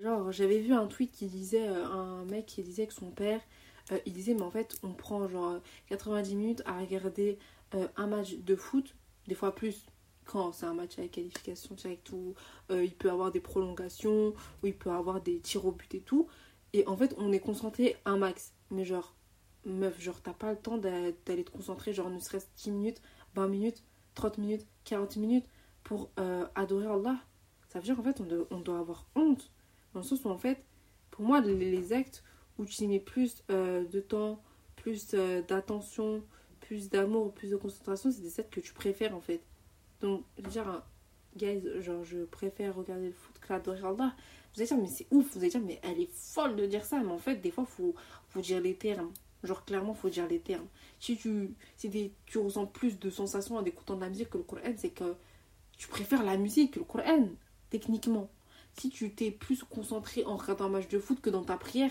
Genre, j'avais vu un tweet qui disait, euh, un mec qui disait que son père, euh, il disait, mais en fait, on prend genre 90 minutes à regarder un match de foot, des fois plus, quand c'est un match avec qualification directe où euh, il peut avoir des prolongations, où il peut avoir des tirs au but et tout. Et en fait, on est concentré un max. Mais genre, meuf, genre, t'as pas le temps d'aller te concentrer, genre, ne serait-ce 10 minutes, 20 minutes, 30 minutes, 40 minutes pour euh, adorer Allah. Ça veut dire qu'en fait, on, doit avoir honte. Dans le sens où, en fait, pour moi, les, actes où tu mets plus euh, de temps, plus d'attention, plus d'amour, plus de concentration, c'est des actes que tu préfères, en fait. Donc, je veux dire, guys, genre, je préfère regarder le foot que l'adorer Allah. Vous allez dire, mais c'est ouf. Vous allez dire, mais elle est folle de dire ça. Mais en fait, des fois, il faut, faut dire les termes. Genre, clairement, faut dire les termes. Si tu, si tu ressens plus de sensations en écoutant de la musique que le Coran, c'est que tu préfères la musique que le Coran, techniquement. Si tu t'es plus concentré en regardant un match de foot que dans ta prière,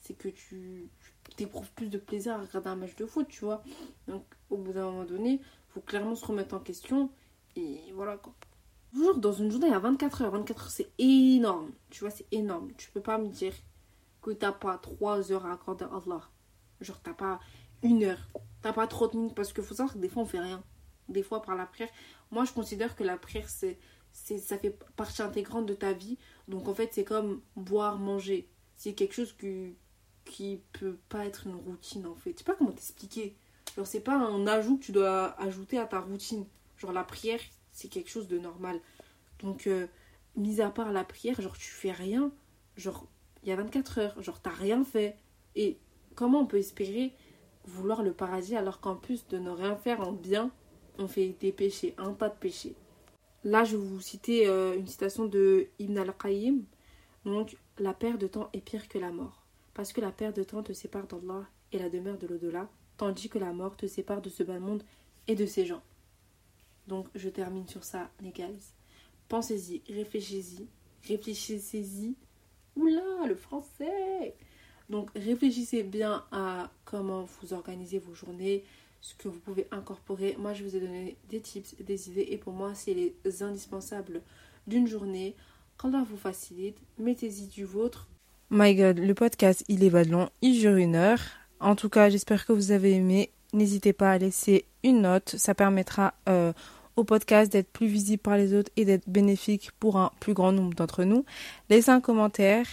c'est que tu, tu éprouves plus de plaisir à regarder un match de foot, tu vois. Donc, au bout d'un moment donné, faut clairement se remettre en question et voilà quoi. Toujours dans une journée, il y a 24 heures. 24 heures, c'est énorme. Tu vois, c'est énorme. Tu peux pas me dire que t'as pas 3 heures à accorder à Allah. Genre, t'as pas une heure. T'as pas 30 minutes. Parce qu'il faut savoir que des fois, on fait rien. Des fois, par la prière. Moi, je considère que la prière, c'est, c'est, ça fait partie intégrante de ta vie. Donc, en fait, c'est comme boire, manger. C'est quelque chose qui, qui peut pas être une routine, en fait. Je sais pas comment t'expliquer. Genre, c'est pas un ajout que tu dois ajouter à ta routine. Genre la prière, c'est quelque chose de normal. Donc, euh, mis à part la prière, genre tu fais rien. Genre, il y a 24 heures, genre t'as rien fait. Et comment on peut espérer vouloir le paradis alors qu'en plus de ne rien faire en bien, on fait des péchés, un tas de péchés? Là, je vais vous citer euh, une citation de Ibn al-Qayyim. Donc, la perte de temps est pire que la mort. Parce que la perte de temps te sépare d'Allah et la demeure de l'au-delà, tandis que la mort te sépare de ce bas monde et de ces gens. Donc je termine sur ça, les guys. Pensez-y, réfléchissez-y, réfléchissez-y. Oula, le français Donc réfléchissez bien à comment vous organisez vos journées, ce que vous pouvez incorporer. Moi, je vous ai donné des tips, des idées, et pour moi, c'est les indispensables d'une journée. Quand on vous facilite, mettez-y du vôtre. My God, le podcast, il est pas long, il dure une heure. En tout cas, j'espère que vous avez aimé. N'hésitez pas à laisser une note, ça permettra euh, au podcast d'être plus visible par les autres et d'être bénéfique pour un plus grand nombre d'entre nous. Laissez un commentaire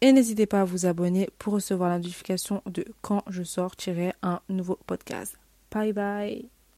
et n'hésitez pas à vous abonner pour recevoir la notification de quand je sortirai un nouveau podcast. Bye bye